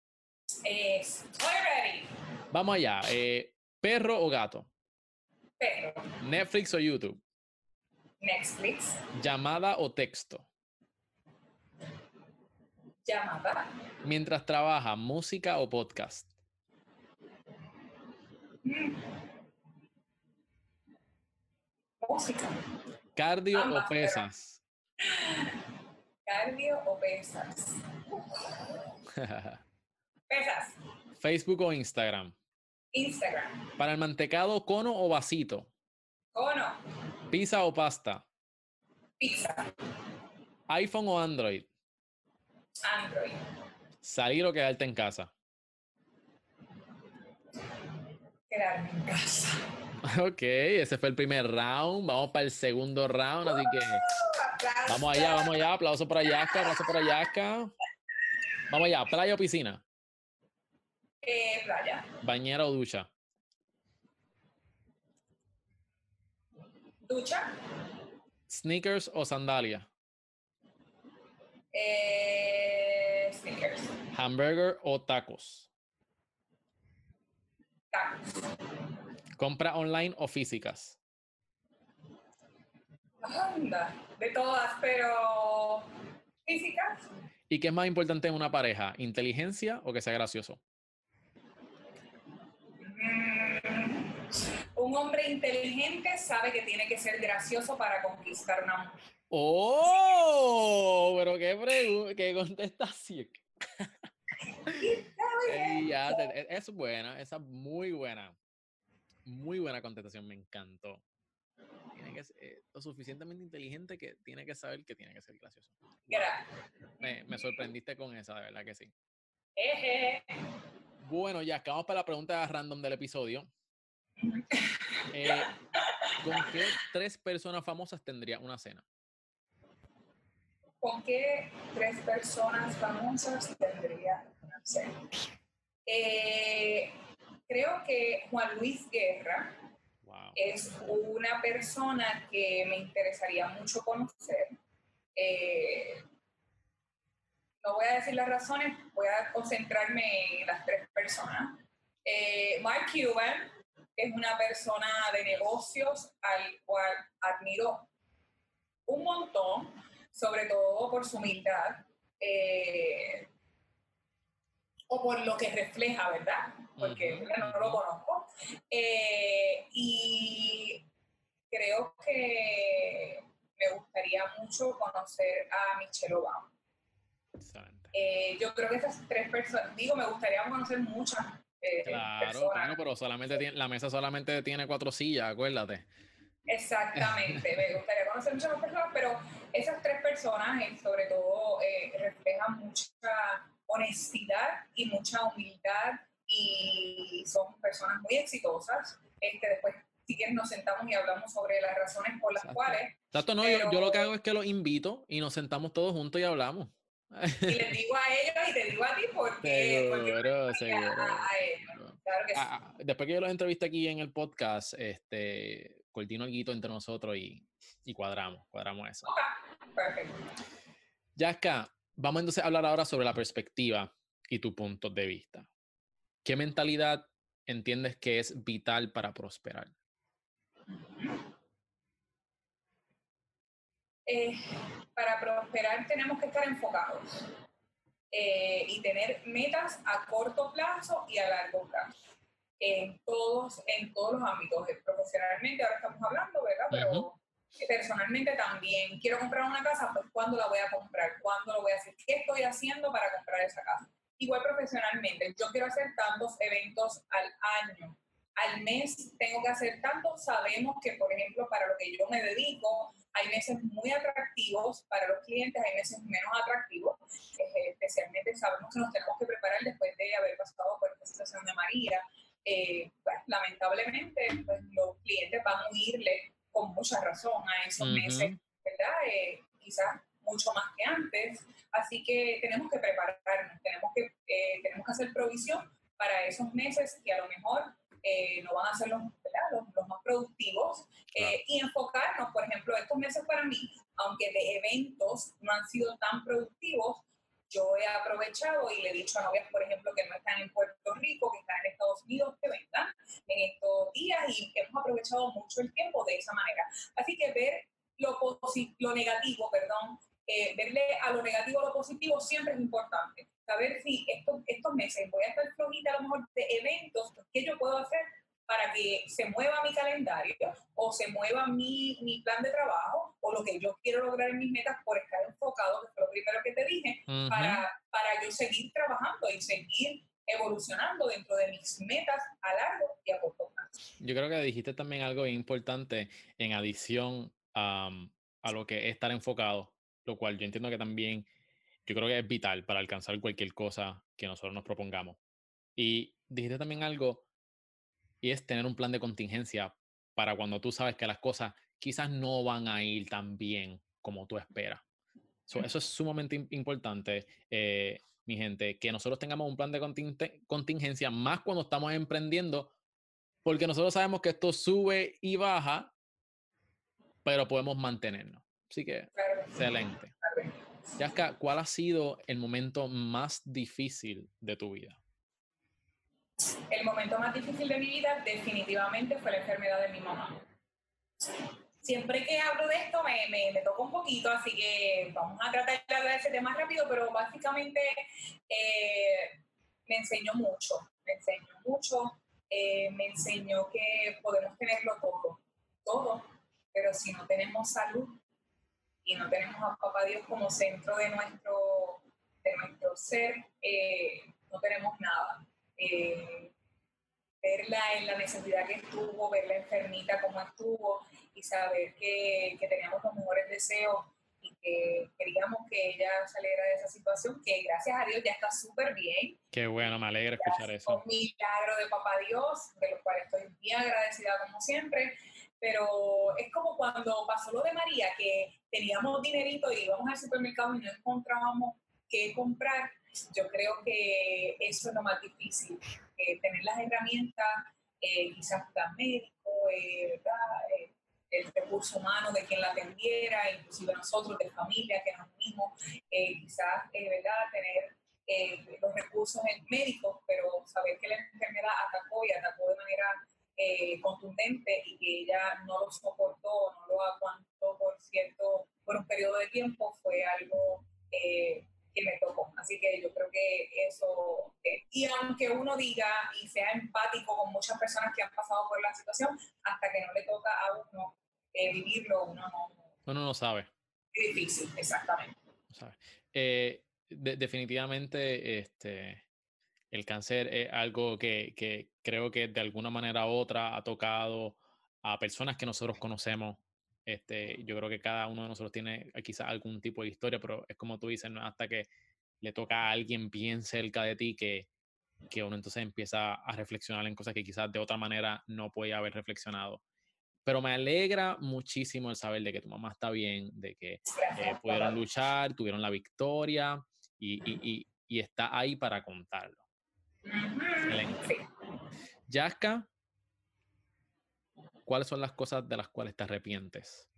Estoy ready. Vamos allá. Eh, ¿Perro o gato? Perro. ¿Netflix o YouTube? Netflix. ¿Llamada o texto? Llamada. Mientras trabaja, ¿música o podcast? Mm. Música. ¿Cardio o pesas? ¿Cardio o pesas? pesas. ¿Facebook o Instagram? Instagram. Para el mantecado, cono o vasito. Cono. Pizza o pasta. Pizza. iPhone o Android. Android. Salir o quedarte en casa. Quedarme en casa. Ok, ese fue el primer round. Vamos para el segundo round, así que vamos allá, vamos allá. Aplauso para Yaska, aplauso para Yaska. Vamos allá, playa o piscina. Eh, playa. ¿Bañera o ducha? Ducha. ¿Sneakers o sandalia? Eh, sneakers. ¿Hamburger o tacos? Tacos. ¿Compra online o físicas? Anda, de todas, pero físicas. ¿Y qué es más importante en una pareja? ¿Inteligencia o que sea gracioso? Un hombre inteligente sabe que tiene que ser gracioso para conquistar una mujer. ¡Oh! Pero qué, qué contestación. ya, e, es buena, esa es muy buena. Muy buena contestación, me encantó. Tiene que ser eh, lo suficientemente inteligente que tiene que saber que tiene que ser gracioso. Me, me, sorprendiste con esa, de verdad que sí. Bueno, ya acabamos para la pregunta random del episodio. Eh, ¿Con qué tres personas famosas tendría una cena? ¿Con qué tres personas famosas tendría una cena? Eh, creo que Juan Luis Guerra es una persona que me interesaría mucho conocer. Eh, no voy a decir las razones, voy a concentrarme en las tres personas. Mark Cuban, es una persona de negocios al cual admiro un montón, sobre todo por su humildad eh, o por lo que refleja, ¿verdad? Porque no lo conozco. Eh, y creo que me gustaría mucho conocer a Michelle Obama. Eh, yo creo que esas tres personas, digo, me gustaría conocer muchas eh, claro, claro, pero solamente tiene, la mesa solamente tiene cuatro sillas, acuérdate. Exactamente, me gustaría conocer muchas más personas, pero esas tres personas, sobre todo, eh, reflejan mucha honestidad y mucha humildad y son personas muy exitosas. Este, después, si quieres, nos sentamos y hablamos sobre las razones por las cuales. Exacto, no, yo, yo, lo que hago es que los invito y nos sentamos todos juntos y hablamos. Y les digo a ellos y te digo a ti porque. Seguro, seguro. Claro que ah, sí. Después que yo los entrevisté aquí en el podcast, este, coordino algo entre nosotros y, y, cuadramos, cuadramos eso. Ok, perfecto. Yaska, vamos entonces a hablar ahora sobre la perspectiva y tu punto de vista. ¿Qué mentalidad entiendes que es vital para prosperar? Eh, para prosperar tenemos que estar enfocados eh, y tener metas a corto plazo y a largo plazo en todos, en todos los ámbitos. Eh, profesionalmente, ahora estamos hablando, ¿verdad? Pero personalmente también. Quiero comprar una casa, pues ¿cuándo la voy a comprar? ¿Cuándo lo voy a hacer? ¿Qué estoy haciendo para comprar esa casa? Igual profesionalmente, yo quiero hacer tantos eventos al año. Al mes tengo que hacer tantos. Sabemos que, por ejemplo, para lo que yo me dedico, hay meses muy atractivos para los clientes, hay meses menos atractivos. Eh, especialmente sabemos que nos tenemos que preparar después de haber pasado por esta situación de María. Eh, pues, lamentablemente, pues, los clientes van a huirle con mucha razón a esos meses, ¿verdad? Eh, quizás mucho más que antes. Así que tenemos que prepararnos, tenemos que, eh, tenemos que hacer provisión para esos meses que a lo mejor eh, no van a ser los, los, más productivos y enfocarnos, por ejemplo, estos meses para mí, aunque de eventos no han sido tan productivos, yo he aprovechado y le he dicho a novias, por ejemplo, que no están en Puerto Rico, que están en Estados Unidos, que vengan en estos días y hemos aprovechado mucho el tiempo de esa manera. Así que ver lo, lo negativo, perdón, eh, verle a lo negativo lo positivo siempre es importante. Saber si estos, estos meses voy a estar flojita a lo mejor de eventos, ¿qué yo puedo hacer para que se mueva mi calendario o se mueva mi, mi, plan de trabajo o lo que yo quiero lograr en mis metas por estar enfocado, que fue lo primero que te dije, para, para yo seguir trabajando y seguir evolucionando dentro de mis metas a largo y a corto plazo. Yo creo que dijiste también algo importante en adición a lo que es estar enfocado, lo cual yo entiendo que también, yo creo que es vital para alcanzar cualquier cosa que nosotros nos propongamos. Y dijiste también algo y es tener un plan de contingencia para cuando tú sabes que las cosas quizás no van a ir tan bien como tú esperas. eso es sumamente importante, eh, mi gente, que nosotros tengamos un plan de contingencia, más cuando estamos emprendiendo, porque nosotros sabemos que esto sube y baja, pero podemos mantenernos. Así que, excelente. Yaska, ¿cuál ha sido el momento más difícil de tu vida? El momento más difícil de mi vida definitivamente fue la enfermedad de mi mamá. Siempre que hablo de esto me, me, toca un poquito, así que vamos a tratar de hablar de ese tema rápido, pero básicamente eh, me enseñó mucho, me enseñó mucho, eh, me enseñó que podemos tenerlo todo, todo, pero si no tenemos salud y no tenemos a Papá Dios como centro de nuestro, de nuestro ser, eh, no tenemos nada eh, verla en la necesidad que estuvo, verla enfermita como estuvo y saber que, que teníamos los mejores deseos y que queríamos que ella saliera de esa situación, que gracias a Dios ya está súper bien. Qué bueno, me alegra escuchar eso. Un milagro de Papá Dios, de los cuales estoy bien agradecida como siempre, pero es como cuando pasó lo de María, que teníamos dinerito y íbamos al supermercado y no encontrábamos qué comprar yo creo que eso es lo más difícil, eh, tener las herramientas, eh, quizás plan médico, eh, el recurso humano de quien la atendiera, inclusive nosotros de familia que nos unimos, quizás ¿verdad? tener los recursos médicos, pero saber que la enfermedad atacó y atacó de manera contundente y que ella no lo soportó, no lo aguantó por cierto, por un periodo de tiempo, fue algo que me tocó. Así que yo creo que eso, eh, y aunque uno diga y sea empático con muchas personas que han pasado por la situación, hasta que no le toca a uno eh, vivirlo, uno no, uno no sabe. Es difícil, exactamente. Eh, definitivamente, este, el cáncer es algo que, que, creo que de alguna manera u otra ha tocado a personas que nosotros conocemos. Este, yo creo que cada uno de nosotros tiene eh, quizás algún tipo de historia, pero es como tú dices, ¿no? hasta que le toca a alguien bien cerca de ti que, que uno entonces empieza a reflexionar en cosas que quizás de otra manera no puede haber reflexionado. Pero me alegra muchísimo el saber de que tu mamá está bien, de que eh, pudieron luchar, tuvieron la victoria y, y, y, está ahí para contarlo. Excelente. Yaska, ¿cuáles son las cosas de las cuales te arrepientes?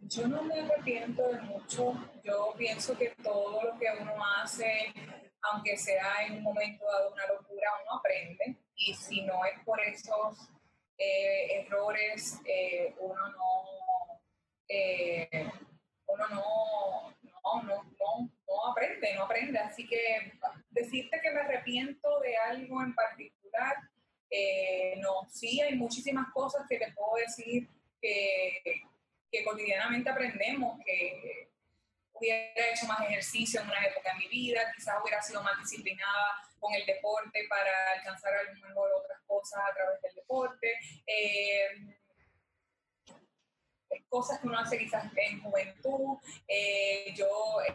Yo no me arrepiento de mucho. Yo pienso que todo lo que uno hace, aunque sea en un momento dado una locura, uno aprende. Y si no es por esos eh, errores, eh, uno no, eh, uno no, no, no, no, aprende, no aprende. Así que decirte que me arrepiento de algo en particular, no, sí hay muchísimas cosas que te puedo decir que que cotidianamente aprendemos, que hubiera hecho más ejercicio en una época de mi vida, quizás hubiera sido más disciplinada con el deporte para alcanzar a lo mejor otras cosas a través del deporte. Eh, cosas que uno hace quizás en juventud. Eh, yo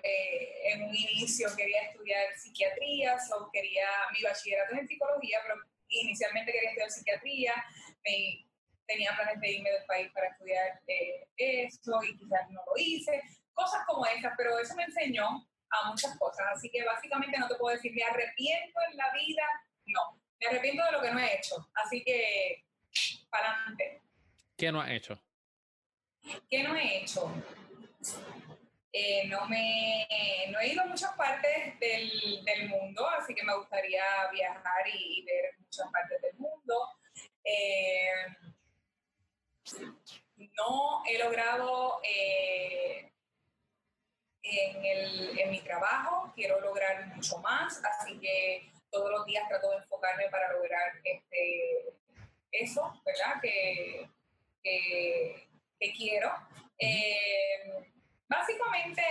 eh, en un inicio quería estudiar psiquiatría, o quería mi bachillerato en psicología, pero inicialmente quería estudiar psiquiatría. Tenía planes de irme del país para estudiar eh, esto y quizás no lo hice, cosas como esas, pero eso me enseñó a muchas cosas, así que básicamente no te puedo decir, me arrepiento en la vida, no, me arrepiento de lo que no he hecho, así que para adelante. ¿Qué no has hecho? ¿Qué no he hecho? Eh, no, me, no he ido a muchas partes del, del, mundo, así que me gustaría viajar y, ver muchas partes del mundo. Eh, no he logrado eh, en, el, en mi trabajo, quiero lograr mucho más, así que todos los días trato de enfocarme para lograr este, eso, ¿verdad? Que, quiero. Eh, básicamente,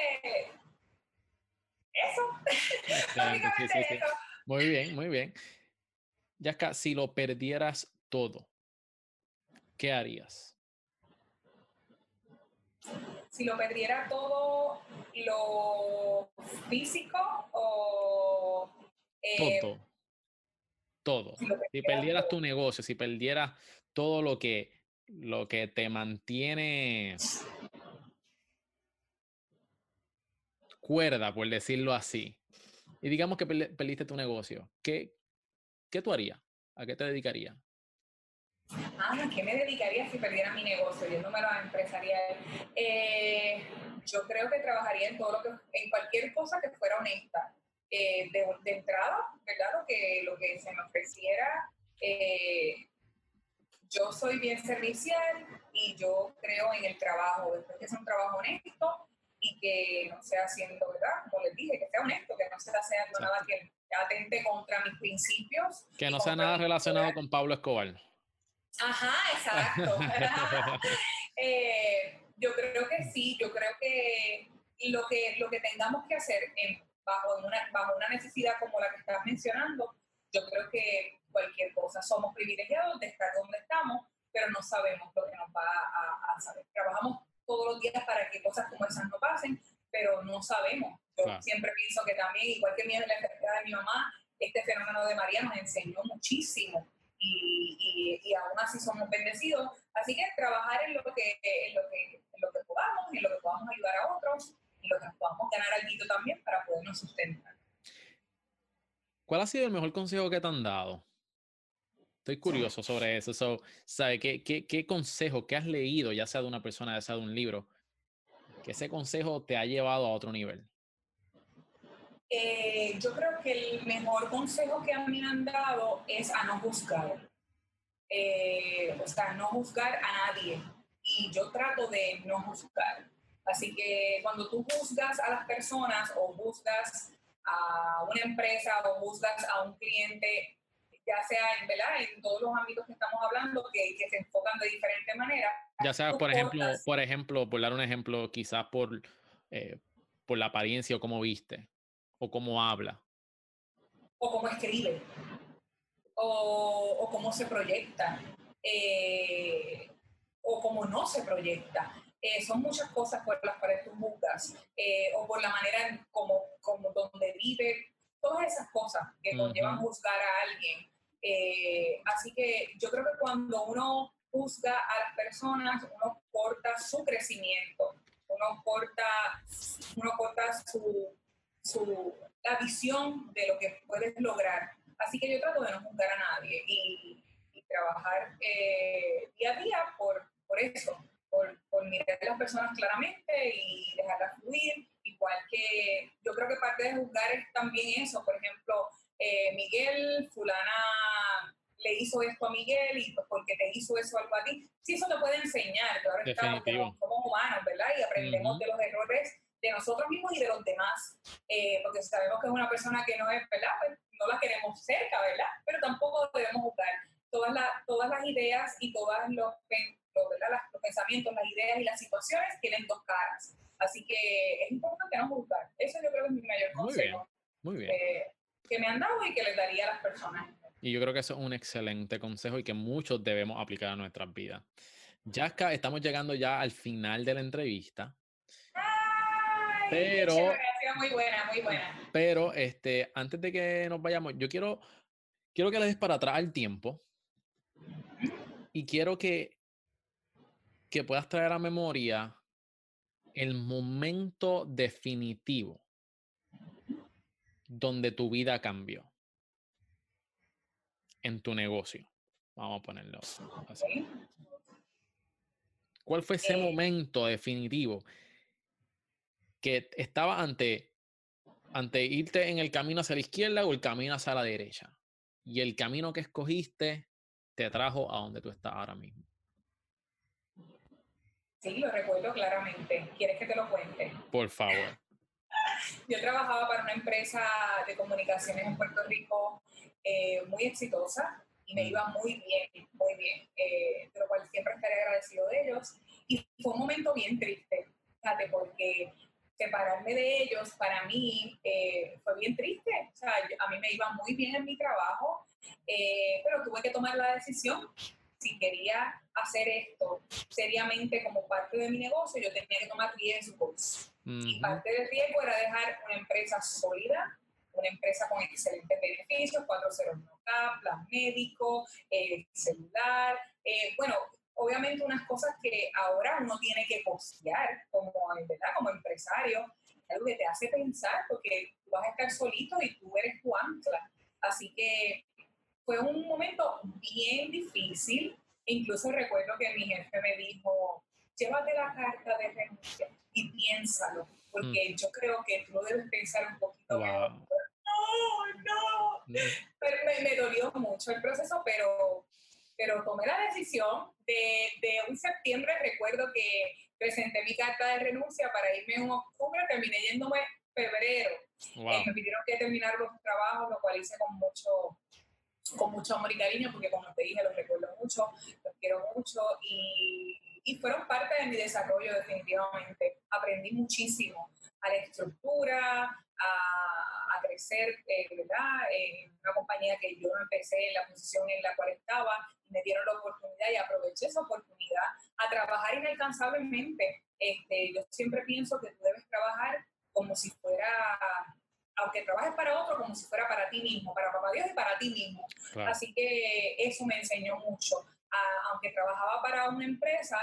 eso. básicamente eso. Muy bien, muy bien. Yaska, si lo perdieras todo, ¿qué harías? Si lo perdiera todo lo físico o... Eh, todo. Todo. Si, perdieras tu negocio, si perdieras todo lo que, lo que te mantiene cuerda, por decirlo así, y digamos que perdiste tu negocio, ¿qué, qué tú harías? ¿A qué te dedicarías? Ah, ¿qué me dedicaría si perdiera mi negocio? Yo no me lo empresarial. Eh, yo creo que trabajaría en todo lo que, en cualquier cosa que fuera honesta. Eh, de, entrada, ¿verdad? Lo que, lo que se me ofreciera. Eh, yo soy bien servicial y yo creo en el trabajo. Después que sea un trabajo honesto y que no sea haciendo, ¿verdad? Como les dije, que sea honesto, que no sea haciendo nada que atente contra mis principios. Que no sea nada relacionado con Pablo Escobar. Ajá, exacto. Eh, yo creo que sí, yo creo que lo que, lo que tengamos que hacer en, bajo, una, bajo una necesidad como la que estás mencionando, yo creo que cualquier cosa, somos privilegiados de estar donde estamos, pero no sabemos lo que nos va a, saber. Trabajamos todos los días para que cosas como esas no pasen, pero no sabemos. Yo siempre pienso que también, igual que mi, la enfermedad de mi mamá, este fenómeno de María nos enseñó muchísimo y, y, aún así somos bendecidos. Así que trabajar en lo que, en lo que, en lo que podamos, en lo que podamos ayudar a otros, en lo que podamos ganar algo también para podernos sustentar. ¿Cuál ha sido el mejor consejo que te han dado? Estoy curioso sobre eso. So, ¿sabe qué, qué, qué consejo que has leído, ya sea de una persona, ya sea de un libro, que ese consejo te ha llevado a otro nivel? Eh, yo creo que el mejor consejo que a mí me han dado es a no juzgar. Eh, o sea, no juzgar a nadie. Y yo trato de no juzgar. Así que cuando tú juzgas a las personas o juzgas a una empresa o juzgas a un cliente, ya sea en, ¿verdad? en todos los ámbitos que estamos hablando, que, que se enfocan de diferente manera. Ya sea, por ejemplo, por ejemplo, por dar un ejemplo, quizás por, eh, por la apariencia o cómo viste o cómo habla. O cómo escribe. o, cómo se proyecta eh, o cómo no se proyecta. Eh, son muchas cosas por las cuales tú juzgas eh, o por la manera como, como donde vive, todas esas cosas que conllevan juzgar a alguien. así que yo creo que cuando uno juzga a las personas, uno corta su crecimiento, uno corta, uno corta su, su, la visión de lo que puedes lograr. Así que yo trato de no juzgar a nadie y, trabajar eh, día a día por, por eso, por, por, mirar a las personas claramente y dejarlas fluir. Igual que yo creo que parte de juzgar es también eso, por ejemplo, eh, Miguel, fulana le hizo esto a Miguel y pues porque te hizo eso algo a ti. Sí, eso te puede enseñar, claro está, somos humanos, ¿verdad? Y aprendemos de los errores de nosotros mismos y de los demás, eh, porque sabemos que es una persona que no es, ¿verdad? Pues no la queremos cerca, ¿verdad? Pero tampoco debemos juzgar. Todas, las todas las ideas y todos los, los pensamientos, las ideas y las situaciones tienen dos caras. Así que es importante no juzgar. Eso yo creo que es mi mayor consejo. Muy bien. Eh, que me han dado y que les daría a las personas. Y yo creo que eso es un excelente consejo y que muchos debemos aplicar a nuestras vidas. Yaska, estamos llegando ya al final de la entrevista. Pero. muy buena, muy buena. Pero este, antes de que nos vayamos, yo quiero, quiero que le des para atrás al tiempo. Y quiero que, que puedas traer a memoria el momento definitivo donde tu vida cambió en tu negocio. Vamos a ponerlo así. ¿Cuál fue ese eh momento definitivo que estaba ante, ante irte en el camino hacia la izquierda o el camino hacia la derecha. Y el camino que escogiste te trajo a donde tú estás ahora mismo. Sí, lo recuerdo claramente. ¿Quieres que te lo cuente? Por favor. Yo trabajaba para una empresa de comunicaciones en Puerto Rico eh, muy exitosa y me mm. iba muy bien, muy bien, eh, de lo cual siempre estaré agradecido de ellos. Y fue un momento bien triste, fíjate, porque separarme de ellos para mí eh, fue bien triste. O sea, a mí me iba muy bien en mi trabajo, eh, pero tuve que tomar la decisión. Si quería hacer esto seriamente como parte de mi negocio, yo tenía que tomar riesgos. Y parte del riesgo era dejar una empresa sólida, una empresa con excelentes beneficios, 401k, plan médico, eh, celular. bueno, obviamente unas cosas que ahora uno tiene que postear como, ¿verdad? como empresario, algo que te hace pensar porque tú vas a estar solito y tú eres tu ancla. Así que fue un momento bien difícil. Incluso recuerdo que mi jefe me dijo, llévate la carta de renuncia y piénsalo, porque mm. yo creo que tú lo debes pensar un poquito No, no. Mm. Pero me, me, dolió mucho el proceso, pero pero tomé la decisión de, de un septiembre, recuerdo que presenté mi carta de renuncia para irme en octubre, terminé yéndome febrero. Eh, me pidieron que terminar los trabajos, lo cual hice con mucho, con mucho amor y cariño, porque como te dije, los recuerdo mucho, los quiero mucho y, y fueron parte de mi desarrollo definitivamente. Aprendí muchísimo a la estructura, a, a crecer, eh, ¿verdad? En una compañía que yo empecé en la posición en la cual estaba, me dieron la oportunidad y aproveché esa oportunidad a trabajar inalcanzablemente. Este, yo siempre pienso que tú debes trabajar como si fuera, aunque trabajes para otro, como si fuera para ti mismo, para papá Dios y para ti mismo. Así que eso me enseñó mucho. aunque trabajaba para una empresa,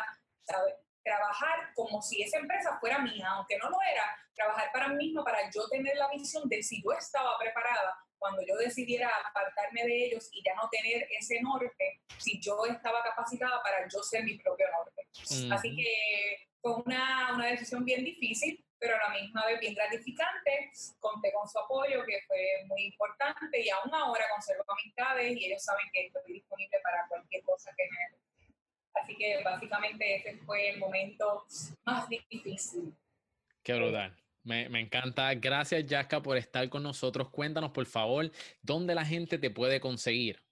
¿sabes? trabajar como si esa empresa fuera mía, aunque no lo era, trabajar para mí mismo, para yo tener la visión de si yo estaba preparada cuando yo decidiera apartarme de ellos y ya no tener ese norte, si yo estaba capacitada para yo ser mi propio norte. Así que fue una, una, decisión bien difícil, pero a la misma vez bien gratificante. Conté con su apoyo, que fue muy importante, y aún ahora conservo amistades y ellos saben que estoy disponible para cualquier cosa que me... Así que básicamente ese fue el momento más difícil. Qué brutal. Me, me, encanta. Gracias, Yaska, por estar con nosotros. Cuéntanos, por favor, dónde la gente te puede conseguir.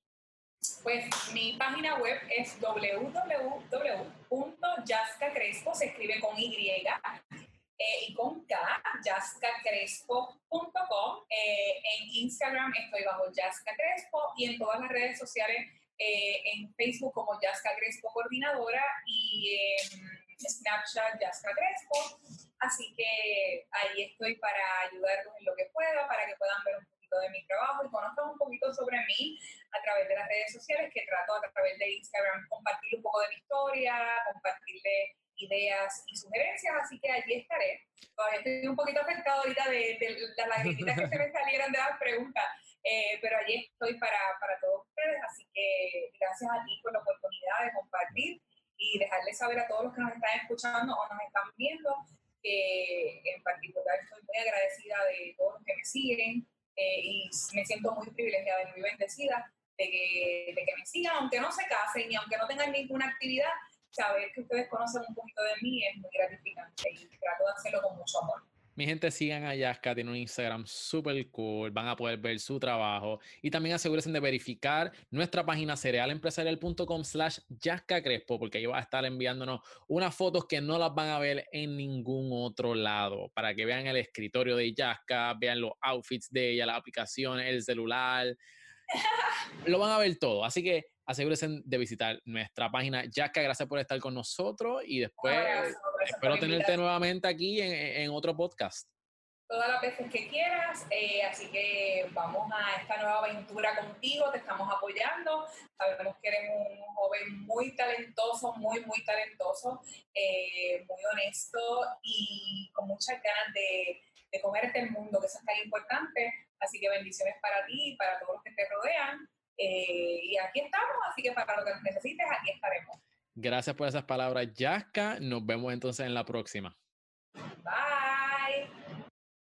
Pues mi página web es www.yaskacrespo, se escribe con Y, y con K, jascacrespo.com. Eh, en Instagram estoy bajo Jasca Crespo y en todas las redes sociales, eh, en Facebook como Jasca Crespo Coordinadora y en Snapchat Jasca Crespo. Así que ahí estoy para ayudarlos en lo que pueda, para que puedan ver un poquito de mi trabajo y conozcan un poquito sobre mí a través de las redes sociales, que trato a través de Instagram compartir un poco de mi historia, compartirle ideas y sugerencias, así que allí estaré. Todavía estoy un poquito afectado ahorita de, las lagrimitas que se me salieron de las preguntas, eh, pero allí estoy para, para todos ustedes, así que gracias a ti por la oportunidad de compartir y dejarles saber a todos los que nos están escuchando o nos están viendo que en particular estoy muy agradecida de todos los que me siguen eh, y me siento muy privilegiada y muy bendecida de que, de que me sigan, aunque no se casen y aunque no tengan ninguna actividad, saber que ustedes conocen un poquito de mí es muy gratificante y trato de hacerlo con mucho amor. Mi gente, sigan a Yaska, tiene un Instagram súper cool, van a poder ver su trabajo y también asegúrense de verificar nuestra página cerealempresarial.com slash Yaska Crespo, porque ahí va a estar enviándonos unas fotos que no las van a ver en ningún otro lado, para que vean el escritorio de Yaska, vean los outfits de ella, las aplicaciones, el celular, lo van a ver todo. Así que asegúrense de visitar nuestra página. Jaska, gracias por estar con nosotros y después espero tenerte nuevamente aquí en, otro podcast. Todas las veces que quieras, eh, así que vamos a esta nueva aventura contigo, te estamos apoyando, sabemos que eres un joven muy talentoso, muy, muy talentoso, eh, muy honesto y con muchas ganas de, de comerte el mundo, que eso es tan importante, así que bendiciones para ti y para todos los que te rodean. Eh, y aquí estamos, así que para lo que necesites, aquí estaremos. Gracias por esas palabras, Yaska. Nos vemos entonces en la próxima. Bye.